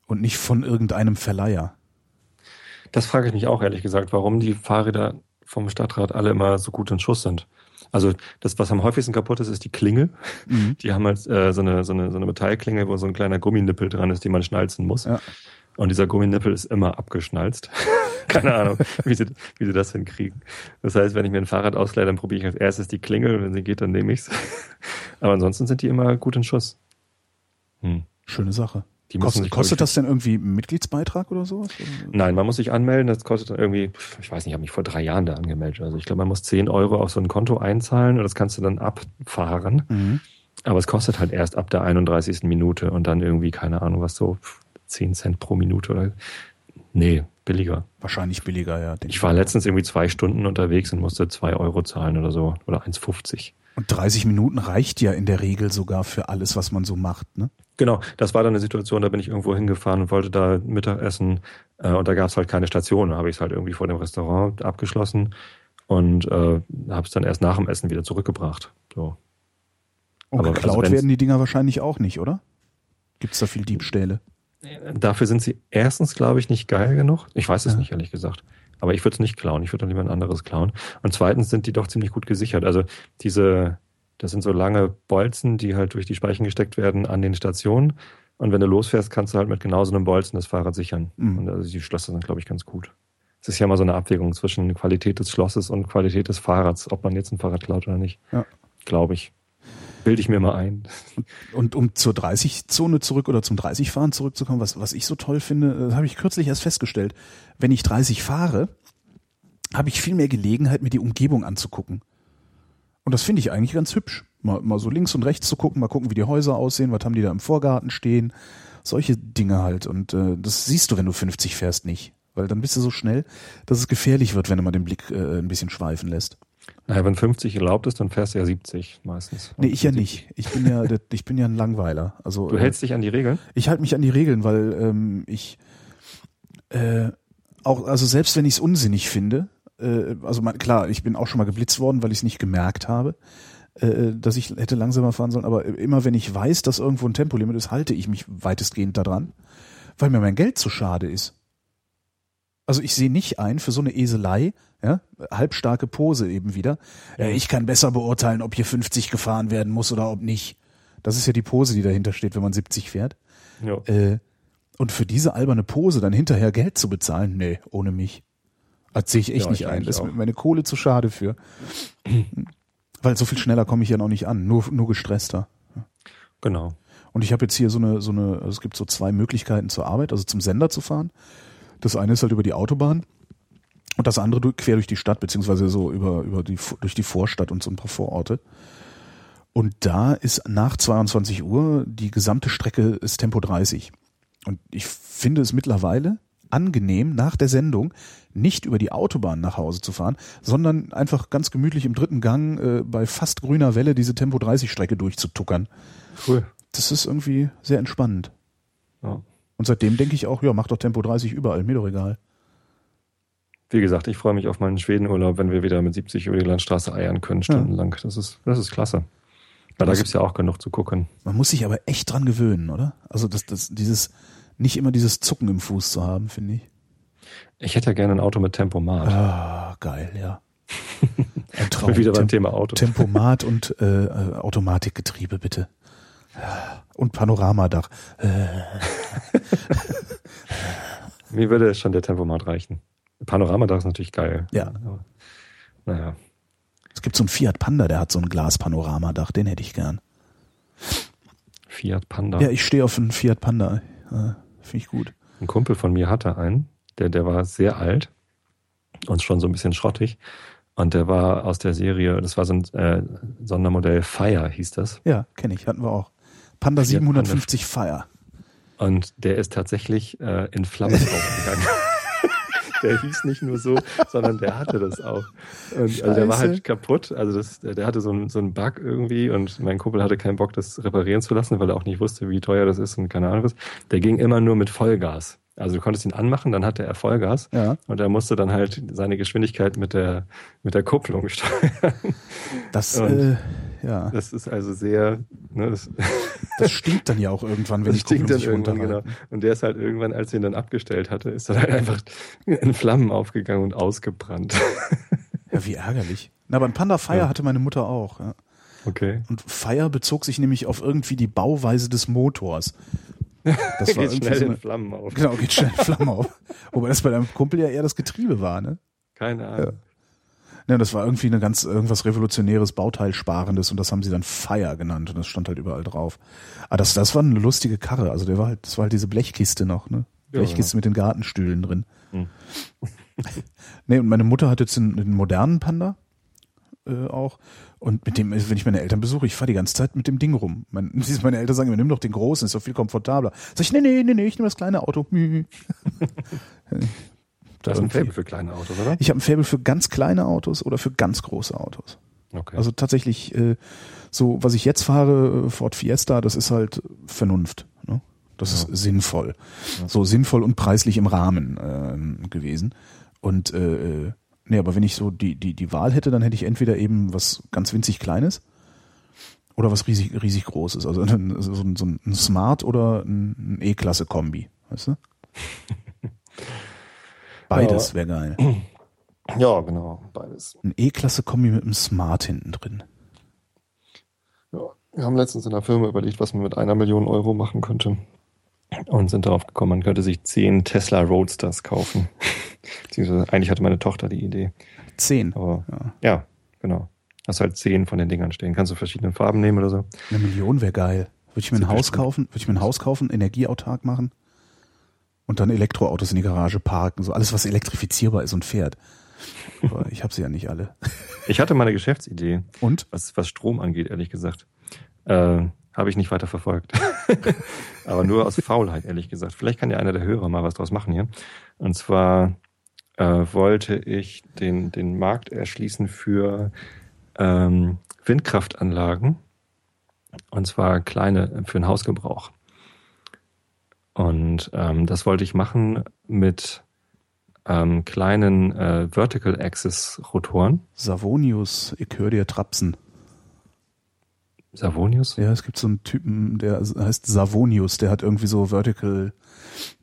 Speaker 2: und nicht von irgendeinem Verleiher.
Speaker 1: Das frage ich mich auch ehrlich gesagt, warum die Fahrräder vom Stadtrat alle immer so gut in Schuss sind. Also das, was am häufigsten kaputt ist, ist die Klingel.
Speaker 2: Mhm.
Speaker 1: Die haben halt äh, so, eine, so, eine, so eine Metallklinge, wo so ein kleiner Gumminippel dran ist, den man schnalzen muss.
Speaker 2: Ja.
Speaker 1: Und dieser Gumminippel ist immer abgeschnalzt. Keine Ahnung, wie sie, wie sie das hinkriegen. Das heißt, wenn ich mir ein Fahrrad ausleihe, dann probiere ich als erstes die Klingel und wenn sie geht, dann nehme ich's. Aber ansonsten sind die immer gut in Schuss. Hm.
Speaker 2: Schöne Sache.
Speaker 1: Die
Speaker 2: Kostet,
Speaker 1: sich,
Speaker 2: kostet
Speaker 1: ich,
Speaker 2: das denn irgendwie einen Mitgliedsbeitrag oder sowas?
Speaker 1: Nein, man muss sich anmelden. Das kostet dann irgendwie, ich weiß nicht, ich habe mich vor drei Jahren da angemeldet. Also ich glaube, man muss 10 Euro auf so ein Konto einzahlen und das kannst du dann abfahren.
Speaker 2: Mhm.
Speaker 1: Aber es kostet halt erst ab der 31. Minute und dann irgendwie, keine Ahnung, was so 10 Cent pro Minute oder. Nee, billiger.
Speaker 2: Wahrscheinlich billiger, ja.
Speaker 1: Ich war letztens irgendwie zwei Stunden unterwegs und musste 2 Euro zahlen oder so. Oder 1,50.
Speaker 2: Und 30 Minuten reicht ja in der Regel sogar für alles, was man so macht, ne?
Speaker 1: Genau, das war dann eine Situation, da bin ich irgendwo hingefahren und wollte da Mittag essen äh, und da gab es halt keine Station. Da habe ich es halt irgendwie vor dem Restaurant abgeschlossen und äh, habe es dann erst nach dem Essen wieder zurückgebracht. So.
Speaker 2: Und
Speaker 1: Aber
Speaker 2: geklaut
Speaker 1: also
Speaker 2: werden die Dinger wahrscheinlich auch nicht, oder? Gibt's da viel Diebstähle?
Speaker 1: Dafür sind sie erstens, glaube ich, nicht geil genug. Ich weiß es
Speaker 2: Ja.
Speaker 1: nicht, ehrlich gesagt. Aber ich würde es nicht klauen. Ich würde dann lieber ein anderes klauen. Und zweitens sind die doch ziemlich gut gesichert. Also diese, das sind so lange Bolzen, die halt durch die Speichen gesteckt werden an den Stationen. Und wenn du losfährst, kannst du halt mit genau so einem Bolzen das Fahrrad sichern.
Speaker 2: Mhm.
Speaker 1: Und also die Schlösser sind, glaube ich, ganz gut. Es ist ja immer so eine Abwägung zwischen Qualität des Schlosses und Qualität des Fahrrads, ob man jetzt ein Fahrrad klaut oder nicht.
Speaker 2: Ja.
Speaker 1: Glaube ich. Bilde ich mir mal ein.
Speaker 2: Und um zur 30-Zone zurück oder zum 30-Fahren zurückzukommen, was, was ich so toll finde, das habe ich kürzlich erst festgestellt. Wenn ich 30 fahre, habe ich viel mehr Gelegenheit, mir die Umgebung anzugucken. Und das finde ich eigentlich ganz hübsch. Mal, mal so links und rechts zu gucken, mal gucken, wie die Häuser aussehen, was haben die da im Vorgarten stehen. Solche Dinge halt. Und äh, das siehst du, wenn du 50 fährst, nicht. Weil dann bist du so schnell, dass es gefährlich wird, wenn du mal den Blick äh, ein bisschen schweifen lässt.
Speaker 1: Naja, wenn 50 erlaubt ist, dann fährst du ja 70 meistens.
Speaker 2: Nee, ich ja nicht. Ich bin ja, ich bin ja ein Langweiler. Also
Speaker 1: Du hältst dich an die Regeln?
Speaker 2: Ich halte mich an die Regeln, weil ähm, ich äh, auch, also selbst wenn ich es unsinnig finde, äh, also man, klar, ich bin auch schon mal geblitzt worden, weil ich es nicht gemerkt habe. äh, dass ich hätte langsamer fahren sollen, aber immer wenn ich weiß, dass irgendwo ein Tempolimit ist, halte ich mich weitestgehend daran, weil mir mein Geld zu schade ist. Also ich sehe nicht ein für so eine Eselei, ja, halbstarke Pose eben wieder. Ja, ich kann besser beurteilen, ob hier 50 gefahren werden muss oder ob nicht. Das ist ja die Pose, die dahinter steht, wenn man 70 fährt.
Speaker 1: Ja.
Speaker 2: Äh, und für diese alberne Pose dann hinterher Geld zu bezahlen, nee, ohne mich. Das sehe ich echt
Speaker 1: Ja,
Speaker 2: nicht
Speaker 1: ich
Speaker 2: ein. Das ist mir meine Kohle zu schade für. Weil so viel schneller komme ich ja noch nicht an, nur, nur gestresster.
Speaker 1: Genau.
Speaker 2: Und ich habe jetzt hier so eine, so eine, es gibt so zwei Möglichkeiten zur Arbeit, also zum Sender zu fahren. Das eine ist halt über die Autobahn und das andere quer durch die Stadt, beziehungsweise so über, über die, durch die Vorstadt und so ein paar Vororte. Und da ist nach 22 Uhr die gesamte Strecke ist Tempo 30. Und ich finde es mittlerweile angenehm, nach der Sendung nicht über die Autobahn nach Hause zu fahren, sondern einfach ganz gemütlich im dritten Gang äh, bei fast grüner Welle diese Tempo 30 Strecke durchzutuckern.
Speaker 1: Cool.
Speaker 2: Das ist irgendwie sehr entspannend.
Speaker 1: Ja.
Speaker 2: Und seitdem denke ich auch, ja, mach doch Tempo 30 überall, mir doch egal.
Speaker 1: Wie gesagt, ich freue mich auf meinen Schwedenurlaub, wenn wir wieder mit 70 über die Landstraße eiern können, stundenlang. Das ist, das ist klasse. Weil da
Speaker 2: Was-
Speaker 1: gibt's ja auch genug zu gucken.
Speaker 2: Man muss sich aber echt dran gewöhnen, oder? Also das, das, dieses, nicht immer dieses Zucken im Fuß zu haben, finde ich.
Speaker 1: Ich hätte ja gerne ein Auto mit Tempomat.
Speaker 2: Ah, geil, ja. Ein
Speaker 1: bin wieder beim
Speaker 2: Tem-
Speaker 1: Thema Auto.
Speaker 2: Tempomat und äh, äh, Automatikgetriebe, bitte. Und Panoramadach.
Speaker 1: Mir würde schon der Tempomat reichen. Panoramadach ist natürlich geil.
Speaker 2: Ja.
Speaker 1: Aber, naja.
Speaker 2: Es gibt so einen Fiat Panda, der hat so ein Glas-Panoramadach, den hätte ich gern.
Speaker 1: Fiat Panda.
Speaker 2: Ja, ich stehe auf einen Fiat Panda. Äh, Finde ich gut.
Speaker 1: Ein Kumpel von mir hatte einen, der, der war sehr alt und schon so ein bisschen schrottig. Und der war aus der Serie, das war so ein äh, Sondermodell Fire hieß das.
Speaker 2: Ja, kenne ich, hatten wir auch. Panda
Speaker 1: Fiat
Speaker 2: 750 Fire.
Speaker 1: Und der ist tatsächlich äh, in Flammen aufgegangen. Der hieß nicht nur so, sondern der hatte das auch. Und, also der war halt kaputt. Also das, der hatte so einen, so einen Bug irgendwie und mein Kumpel hatte keinen Bock, das reparieren zu lassen, weil er auch nicht wusste, wie teuer das ist und keine Ahnung was. Der ging immer nur mit Vollgas. Also du konntest ihn anmachen, dann hatte er Vollgas
Speaker 2: Ja,
Speaker 1: und er musste dann halt seine Geschwindigkeit mit der, mit der Kupplung steuern.
Speaker 2: das,
Speaker 1: Und-
Speaker 2: äh, ja,
Speaker 1: Das ist also sehr, ne, das,
Speaker 2: das stinkt dann ja auch irgendwann, wenn
Speaker 1: das
Speaker 2: Kupplung
Speaker 1: stinkt dann irgendwann, genau. Und der ist halt irgendwann, als er ihn dann abgestellt hatte, ist er halt einfach in Flammen aufgegangen und ausgebrannt.
Speaker 2: Ja, wie ärgerlich. Na, aber ein Panda Fire
Speaker 1: Ja.
Speaker 2: hatte meine Mutter auch. Ja.
Speaker 1: Okay.
Speaker 2: Und Fire bezog sich nämlich auf irgendwie die Bauweise des Motors. Das war
Speaker 1: Geht schnell
Speaker 2: so
Speaker 1: in
Speaker 2: eine,
Speaker 1: Flammen auf.
Speaker 2: genau, geht schnell in Flammen auf. Wobei das bei deinem Kumpel ja eher das Getriebe war, ne?
Speaker 1: Keine Ahnung.
Speaker 2: Ja, das war irgendwie eine ganz irgendwas revolutionäres Bauteilsparendes und das haben sie dann Fire genannt und das stand halt überall drauf. Aber das, das war eine lustige Karre. Also der war halt, das war halt diese Blechkiste noch, ne?
Speaker 1: Ja,
Speaker 2: Blechkiste mit den Gartenstühlen drin.
Speaker 1: Hm.
Speaker 2: nee, und meine Mutter hat jetzt einen, einen modernen Panda äh, auch. Und mit dem, wenn ich meine Eltern besuche, ich fahre die ganze Zeit mit dem Ding rum. Mein, meine Eltern sagen immer, nimm doch den großen, ist doch viel komfortabler. Sag ich, nee, nee, nee, nee, ich nehme das kleine Auto. Mü.
Speaker 1: Du hast ein
Speaker 2: irgendwie-
Speaker 1: Faible für kleine Autos, oder?
Speaker 2: Ich habe ein Faible für ganz kleine Autos oder für ganz große Autos.
Speaker 1: Okay.
Speaker 2: Also tatsächlich, äh, so was ich jetzt fahre, äh, Ford Fiesta, das ist halt Vernunft. Ne? Das ist sinnvoll. So sinnvoll und preislich im Rahmen ähm, gewesen. Und äh, äh, nee, aber wenn ich so die, die, die Wahl hätte, dann hätte ich entweder eben was ganz winzig Kleines oder was riesig, riesig Großes. Also ein- so, ein- so ein Smart oder ein, ein E-Klasse-Kombi. Weißt du? Beides wäre geil.
Speaker 1: ja, genau, beides.
Speaker 2: Ein E-Klasse-Kombi mit einem Smart hinten drin.
Speaker 1: Ja. Wir haben letztens in der Firma überlegt, was man mit einer Million Euro machen könnte. Und sind darauf gekommen, man könnte sich zehn Tesla Roadsters kaufen. Beziehungsweise eigentlich hatte meine Tochter die Idee.
Speaker 2: Zehn.
Speaker 1: Aber
Speaker 2: Ja.
Speaker 1: ja, genau. Hast halt zehn von den Dingern stehen. Kannst du verschiedene Farben nehmen oder so.
Speaker 2: Eine Million wäre geil. Würde ich mir ein Haus kaufen, würde ich mir ein Haus kaufen, energieautark machen und dann Elektroautos in die Garage parken, so alles, was elektrifizierbar ist und fährt. Aber ich habe sie ja nicht alle.
Speaker 1: Ich hatte mal eine Geschäftsidee,
Speaker 2: Und?
Speaker 1: was, was Strom angeht, ehrlich gesagt. Äh, Habe ich nicht weiter verfolgt. Aber nur aus Faulheit, ehrlich gesagt. Vielleicht kann ja einer der Hörer mal was draus machen hier. Und zwar äh, wollte ich den, den Markt erschließen für ähm, Windkraftanlagen. Und zwar kleine für den Hausgebrauch. Und ähm, das wollte ich machen mit ähm, kleinen äh, Vertical Axis Rotoren.
Speaker 2: Savonius, ich höre dir Trapsen.
Speaker 1: Savonius?
Speaker 2: Ja, es gibt so einen Typen, der heißt Savonius, der hat irgendwie so Vertical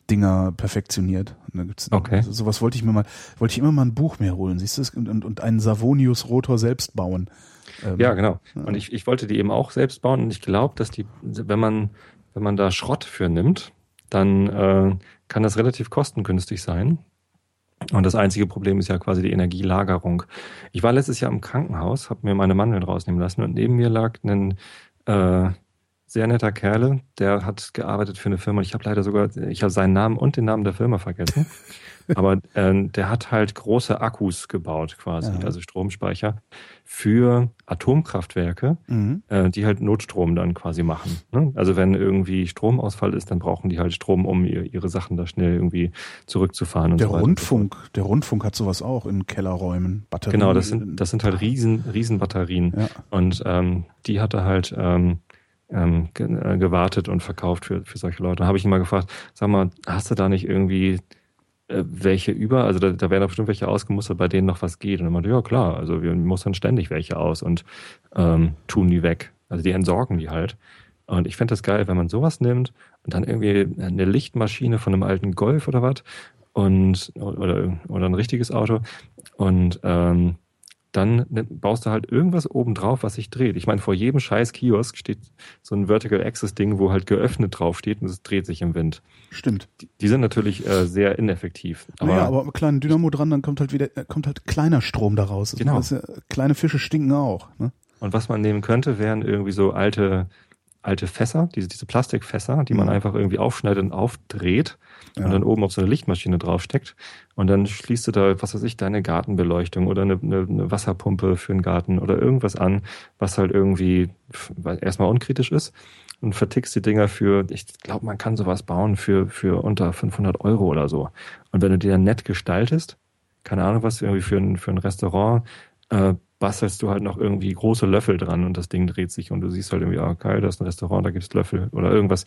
Speaker 2: Dinger perfektioniert. Und da gibt's
Speaker 1: Okay.
Speaker 2: sowas wollte ich mir mal, wollte ich immer mal ein Buch mehr holen, siehst du, und, und, einen Savonius-Rotor selbst bauen. Ähm,
Speaker 1: Ja, genau. Und ich, ich wollte die eben auch selbst bauen und ich glaube, dass die, wenn man, wenn man da Schrott für nimmt, dann äh, kann das relativ kostengünstig sein. Und das einzige Problem ist ja quasi die Energielagerung. Ich war letztes Jahr im Krankenhaus, habe mir meine Mandeln rausnehmen lassen und neben mir lag ein äh, sehr netter Kerle, der hat gearbeitet für eine Firma. Ich habe leider sogar, ich habe seinen Namen und den Namen der Firma vergessen. Aber äh, der hat halt große Akkus gebaut quasi,
Speaker 2: Ja.
Speaker 1: also Stromspeicher für Atomkraftwerke,
Speaker 2: Mhm.
Speaker 1: äh, die halt Notstrom dann quasi machen. Ne? Also wenn irgendwie Stromausfall ist, dann brauchen die halt Strom, um ihr, ihre Sachen da schnell irgendwie zurückzufahren. Und
Speaker 2: Der
Speaker 1: so und so.
Speaker 2: Rundfunk, der Rundfunk hat sowas auch in Kellerräumen, Batterien.
Speaker 1: Genau, das sind, das sind halt riesen, riesen Batterien.
Speaker 2: Ja.
Speaker 1: Und ähm, die hat er halt ähm, ähm, äh, gewartet und verkauft für, für solche Leute. Da habe ich ihn mal gefragt, sag mal, hast du da nicht irgendwie äh, welche über? Also da, da werden doch bestimmt welche ausgemustert, bei denen noch was geht. Und er meinte, ja klar, also wir mustern ständig welche aus und ähm, tun die weg. Also die entsorgen die halt. Und ich fände das geil, wenn man sowas nimmt und dann irgendwie eine Lichtmaschine von einem alten Golf oder was und oder, oder ein richtiges Auto und ähm, dann baust du halt irgendwas oben drauf, was sich dreht. Ich meine, vor jedem scheiß Kiosk steht so ein Vertical Access Ding, wo halt geöffnet drauf steht und es dreht sich im Wind.
Speaker 2: Stimmt.
Speaker 1: Die, die sind natürlich äh, sehr ineffektiv.
Speaker 2: Aber, naja, aber mit kleinen Dynamo dran, dann kommt halt wieder, äh, kommt halt kleiner Strom daraus.
Speaker 1: Genau.
Speaker 2: Ja, kleine Fische stinken auch. Ne?
Speaker 1: und was man nehmen könnte, wären irgendwie so alte alte Fässer, diese, diese Plastikfässer, die man
Speaker 2: Mhm.
Speaker 1: einfach irgendwie aufschneidet und aufdreht
Speaker 2: Ja.
Speaker 1: und dann oben auf so eine Lichtmaschine draufsteckt. Und dann schließt du da, was weiß ich, deine Gartenbeleuchtung oder eine, eine, eine Wasserpumpe für den Garten oder irgendwas an, was halt irgendwie erstmal unkritisch ist und vertickst die Dinger für, ich glaube, man kann sowas bauen für, für unter 500 Euro oder so. Und wenn du die dann nett gestaltest, keine Ahnung was, irgendwie für ein, für ein Restaurant, äh, bastelst du halt noch irgendwie große Löffel dran und das Ding dreht sich und du siehst halt irgendwie, ah, geil, da ist ein Restaurant, da gibt's Löffel oder irgendwas.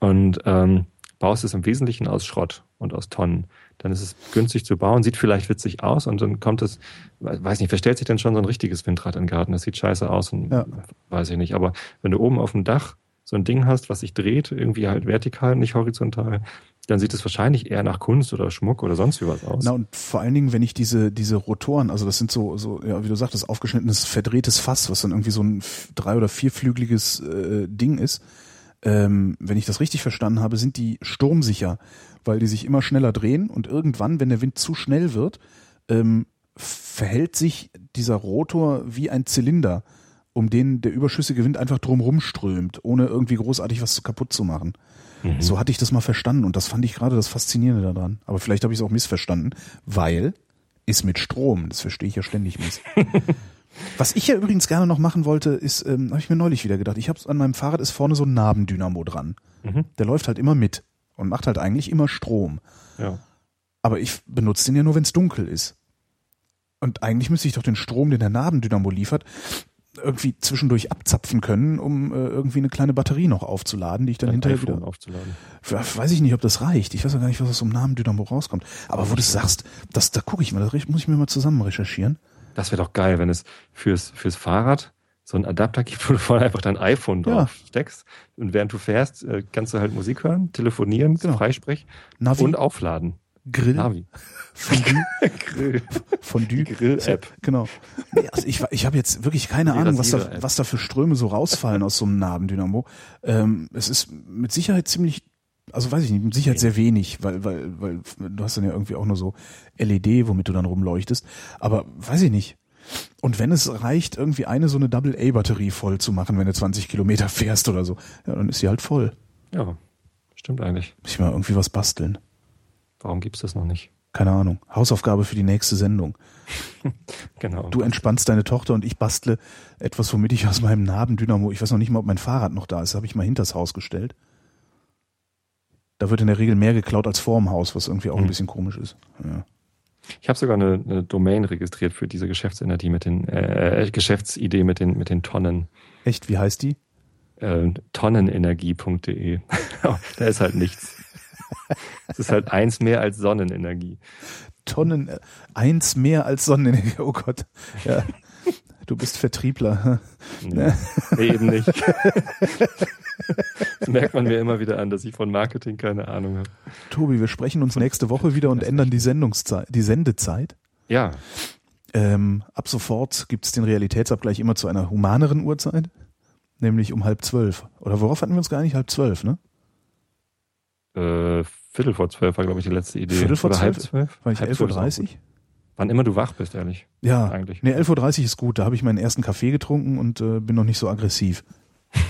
Speaker 1: Und ähm, baust es im Wesentlichen aus Schrott und aus Tonnen. Dann ist es günstig zu bauen, sieht vielleicht witzig aus und dann kommt es, weiß nicht, verstellt sich denn schon so ein richtiges Windrad in den Garten? Das sieht scheiße aus und
Speaker 2: Ja.
Speaker 1: weiß ich nicht. Aber wenn du oben auf dem Dach so ein Ding hast, was sich dreht, irgendwie halt vertikal, nicht horizontal, dann sieht es wahrscheinlich eher nach Kunst oder Schmuck oder sonst wie was aus.
Speaker 2: Na und vor allen Dingen, wenn ich diese diese Rotoren, also das sind so so ja wie du sagtest aufgeschnittenes verdrehtes Fass, was dann irgendwie so ein drei oder vierflügeliges äh, Ding ist. Ähm, wenn ich das richtig verstanden habe, sind die sturmsicher, weil die sich immer schneller drehen und irgendwann, wenn der Wind zu schnell wird, ähm, verhält sich dieser Rotor wie ein Zylinder, um den der überschüssige Wind einfach drumrum strömt, ohne irgendwie großartig was kaputt zu machen.
Speaker 1: Mhm.
Speaker 2: So hatte ich das mal verstanden und das fand ich gerade das Faszinierende daran. Aber vielleicht habe ich es auch missverstanden, weil ist mit Strom, das verstehe ich ja ständig miss. Was ich ja übrigens gerne noch machen wollte, ist, ähm, habe ich mir neulich wieder gedacht, ich habe an meinem Fahrrad ist vorne so ein Nabendynamo dran.
Speaker 1: Mhm.
Speaker 2: Der läuft halt immer mit und macht halt eigentlich immer Strom.
Speaker 1: Ja.
Speaker 2: Aber ich benutze den ja nur, wenn es dunkel ist. Und eigentlich müsste ich doch den Strom, den der Nabendynamo liefert, irgendwie zwischendurch abzapfen können, um äh, irgendwie eine kleine Batterie noch aufzuladen, die ich dann
Speaker 1: Dein
Speaker 2: hinterher
Speaker 1: iPhone
Speaker 2: wieder
Speaker 1: aufzuladen.
Speaker 2: weiß ich nicht, ob das reicht. Ich weiß ja gar nicht, was aus einem Namen Dynamo rauskommt. Aber wo du sagst, das, da gucke ich mal, das muss ich mir mal zusammen recherchieren.
Speaker 1: Das wäre doch geil, wenn es fürs, fürs Fahrrad so einen Adapter gibt, wo du vorne einfach dein iPhone
Speaker 2: Ja.
Speaker 1: drauf steckst. Und während du fährst, äh, kannst du halt Musik hören, telefonieren,
Speaker 2: Genau.
Speaker 1: Freisprech
Speaker 2: Navi,
Speaker 1: und aufladen.
Speaker 2: Grill,
Speaker 1: Navi.
Speaker 2: Fondue,
Speaker 1: Grill.
Speaker 2: Fondue.
Speaker 1: Grill-App.
Speaker 2: Genau. Nee, also ich, ich habe jetzt wirklich keine Ahnung, was da, was da für Ströme so rausfallen aus so einem Nabendynamo. Ähm, es ist mit Sicherheit ziemlich, also weiß ich nicht, mit Sicherheit sehr wenig, weil, weil, weil du hast dann ja irgendwie auch nur so LED, womit du dann rumleuchtest. Aber weiß ich nicht. Und wenn es reicht, irgendwie eine so eine Double-A-Batterie voll zu machen, wenn du 20 Kilometer fährst oder so, ja, dann ist sie halt voll.
Speaker 1: Ja, stimmt eigentlich.
Speaker 2: Muss ich mal irgendwie was basteln.
Speaker 1: Warum gibt's das noch nicht?
Speaker 2: Keine Ahnung. Hausaufgabe für die nächste Sendung.
Speaker 1: Genau.
Speaker 2: Du entspannst deine Tochter und ich bastle etwas, womit ich aus meinem Nabendynamo, ich weiß noch nicht mal, ob mein Fahrrad noch da ist, habe ich mal hinters Haus gestellt. Da wird in der Regel mehr geklaut als vorm Haus, was irgendwie auch ein
Speaker 1: Mhm.
Speaker 2: bisschen komisch ist. Ja.
Speaker 1: Ich habe sogar eine, eine Domain registriert für diese Geschäftsenergie mit den äh, Geschäftsidee mit den mit den Tonnen.
Speaker 2: Echt, wie heißt die?
Speaker 1: Äh, Tonnenenergie.de. da ist halt nichts. Es ist halt eins mehr als Sonnenenergie.
Speaker 2: Tonnen, äh, eins mehr als Sonnenenergie. Oh Gott. Ja. Du bist Vertriebler.
Speaker 1: Nee, eben nicht. das merkt man mir immer wieder an, dass ich von Marketing keine Ahnung habe.
Speaker 2: Tobi, wir sprechen uns nächste Woche wieder und ändern die Sendungszeit, die Sendezeit.
Speaker 1: Ja.
Speaker 2: Ähm, ab sofort gibt's den Realitätsabgleich immer zu einer humaneren Uhrzeit, nämlich um halb zwölf. Oder worauf hatten wir uns gar nicht? Halb zwölf, ne?
Speaker 1: Äh, Viertel vor zwölf war, glaube ich, die letzte Idee.
Speaker 2: Viertel vor
Speaker 1: Oder
Speaker 2: zwölf?
Speaker 1: halb zwölf?
Speaker 2: War
Speaker 1: Halb
Speaker 2: 11.30
Speaker 1: zwölf
Speaker 2: Uhr?
Speaker 1: gut. Wann immer du wach bist, ehrlich.
Speaker 2: Ja,
Speaker 1: Eigentlich.
Speaker 2: nee, 11.30 Uhr ist gut. Da habe ich meinen ersten Kaffee getrunken und äh, bin noch nicht so aggressiv.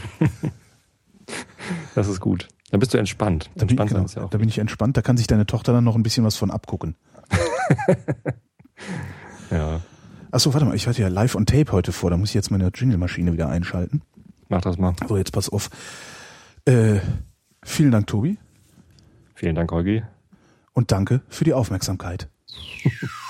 Speaker 1: Das ist gut. Dann bist du entspannt.
Speaker 2: Da bin, genau,
Speaker 1: ja
Speaker 2: da bin ich entspannt. Da kann sich deine Tochter dann noch ein bisschen was von abgucken.
Speaker 1: Ja,
Speaker 2: Achso, warte mal, ich hatte ja live on tape heute vor. Da muss ich jetzt meine Jingle-Maschine wieder einschalten.
Speaker 1: mach das mal.
Speaker 2: So, jetzt pass auf. Äh, vielen Dank, Tobi.
Speaker 1: Vielen Dank, Holgi.
Speaker 2: Und danke für die Aufmerksamkeit.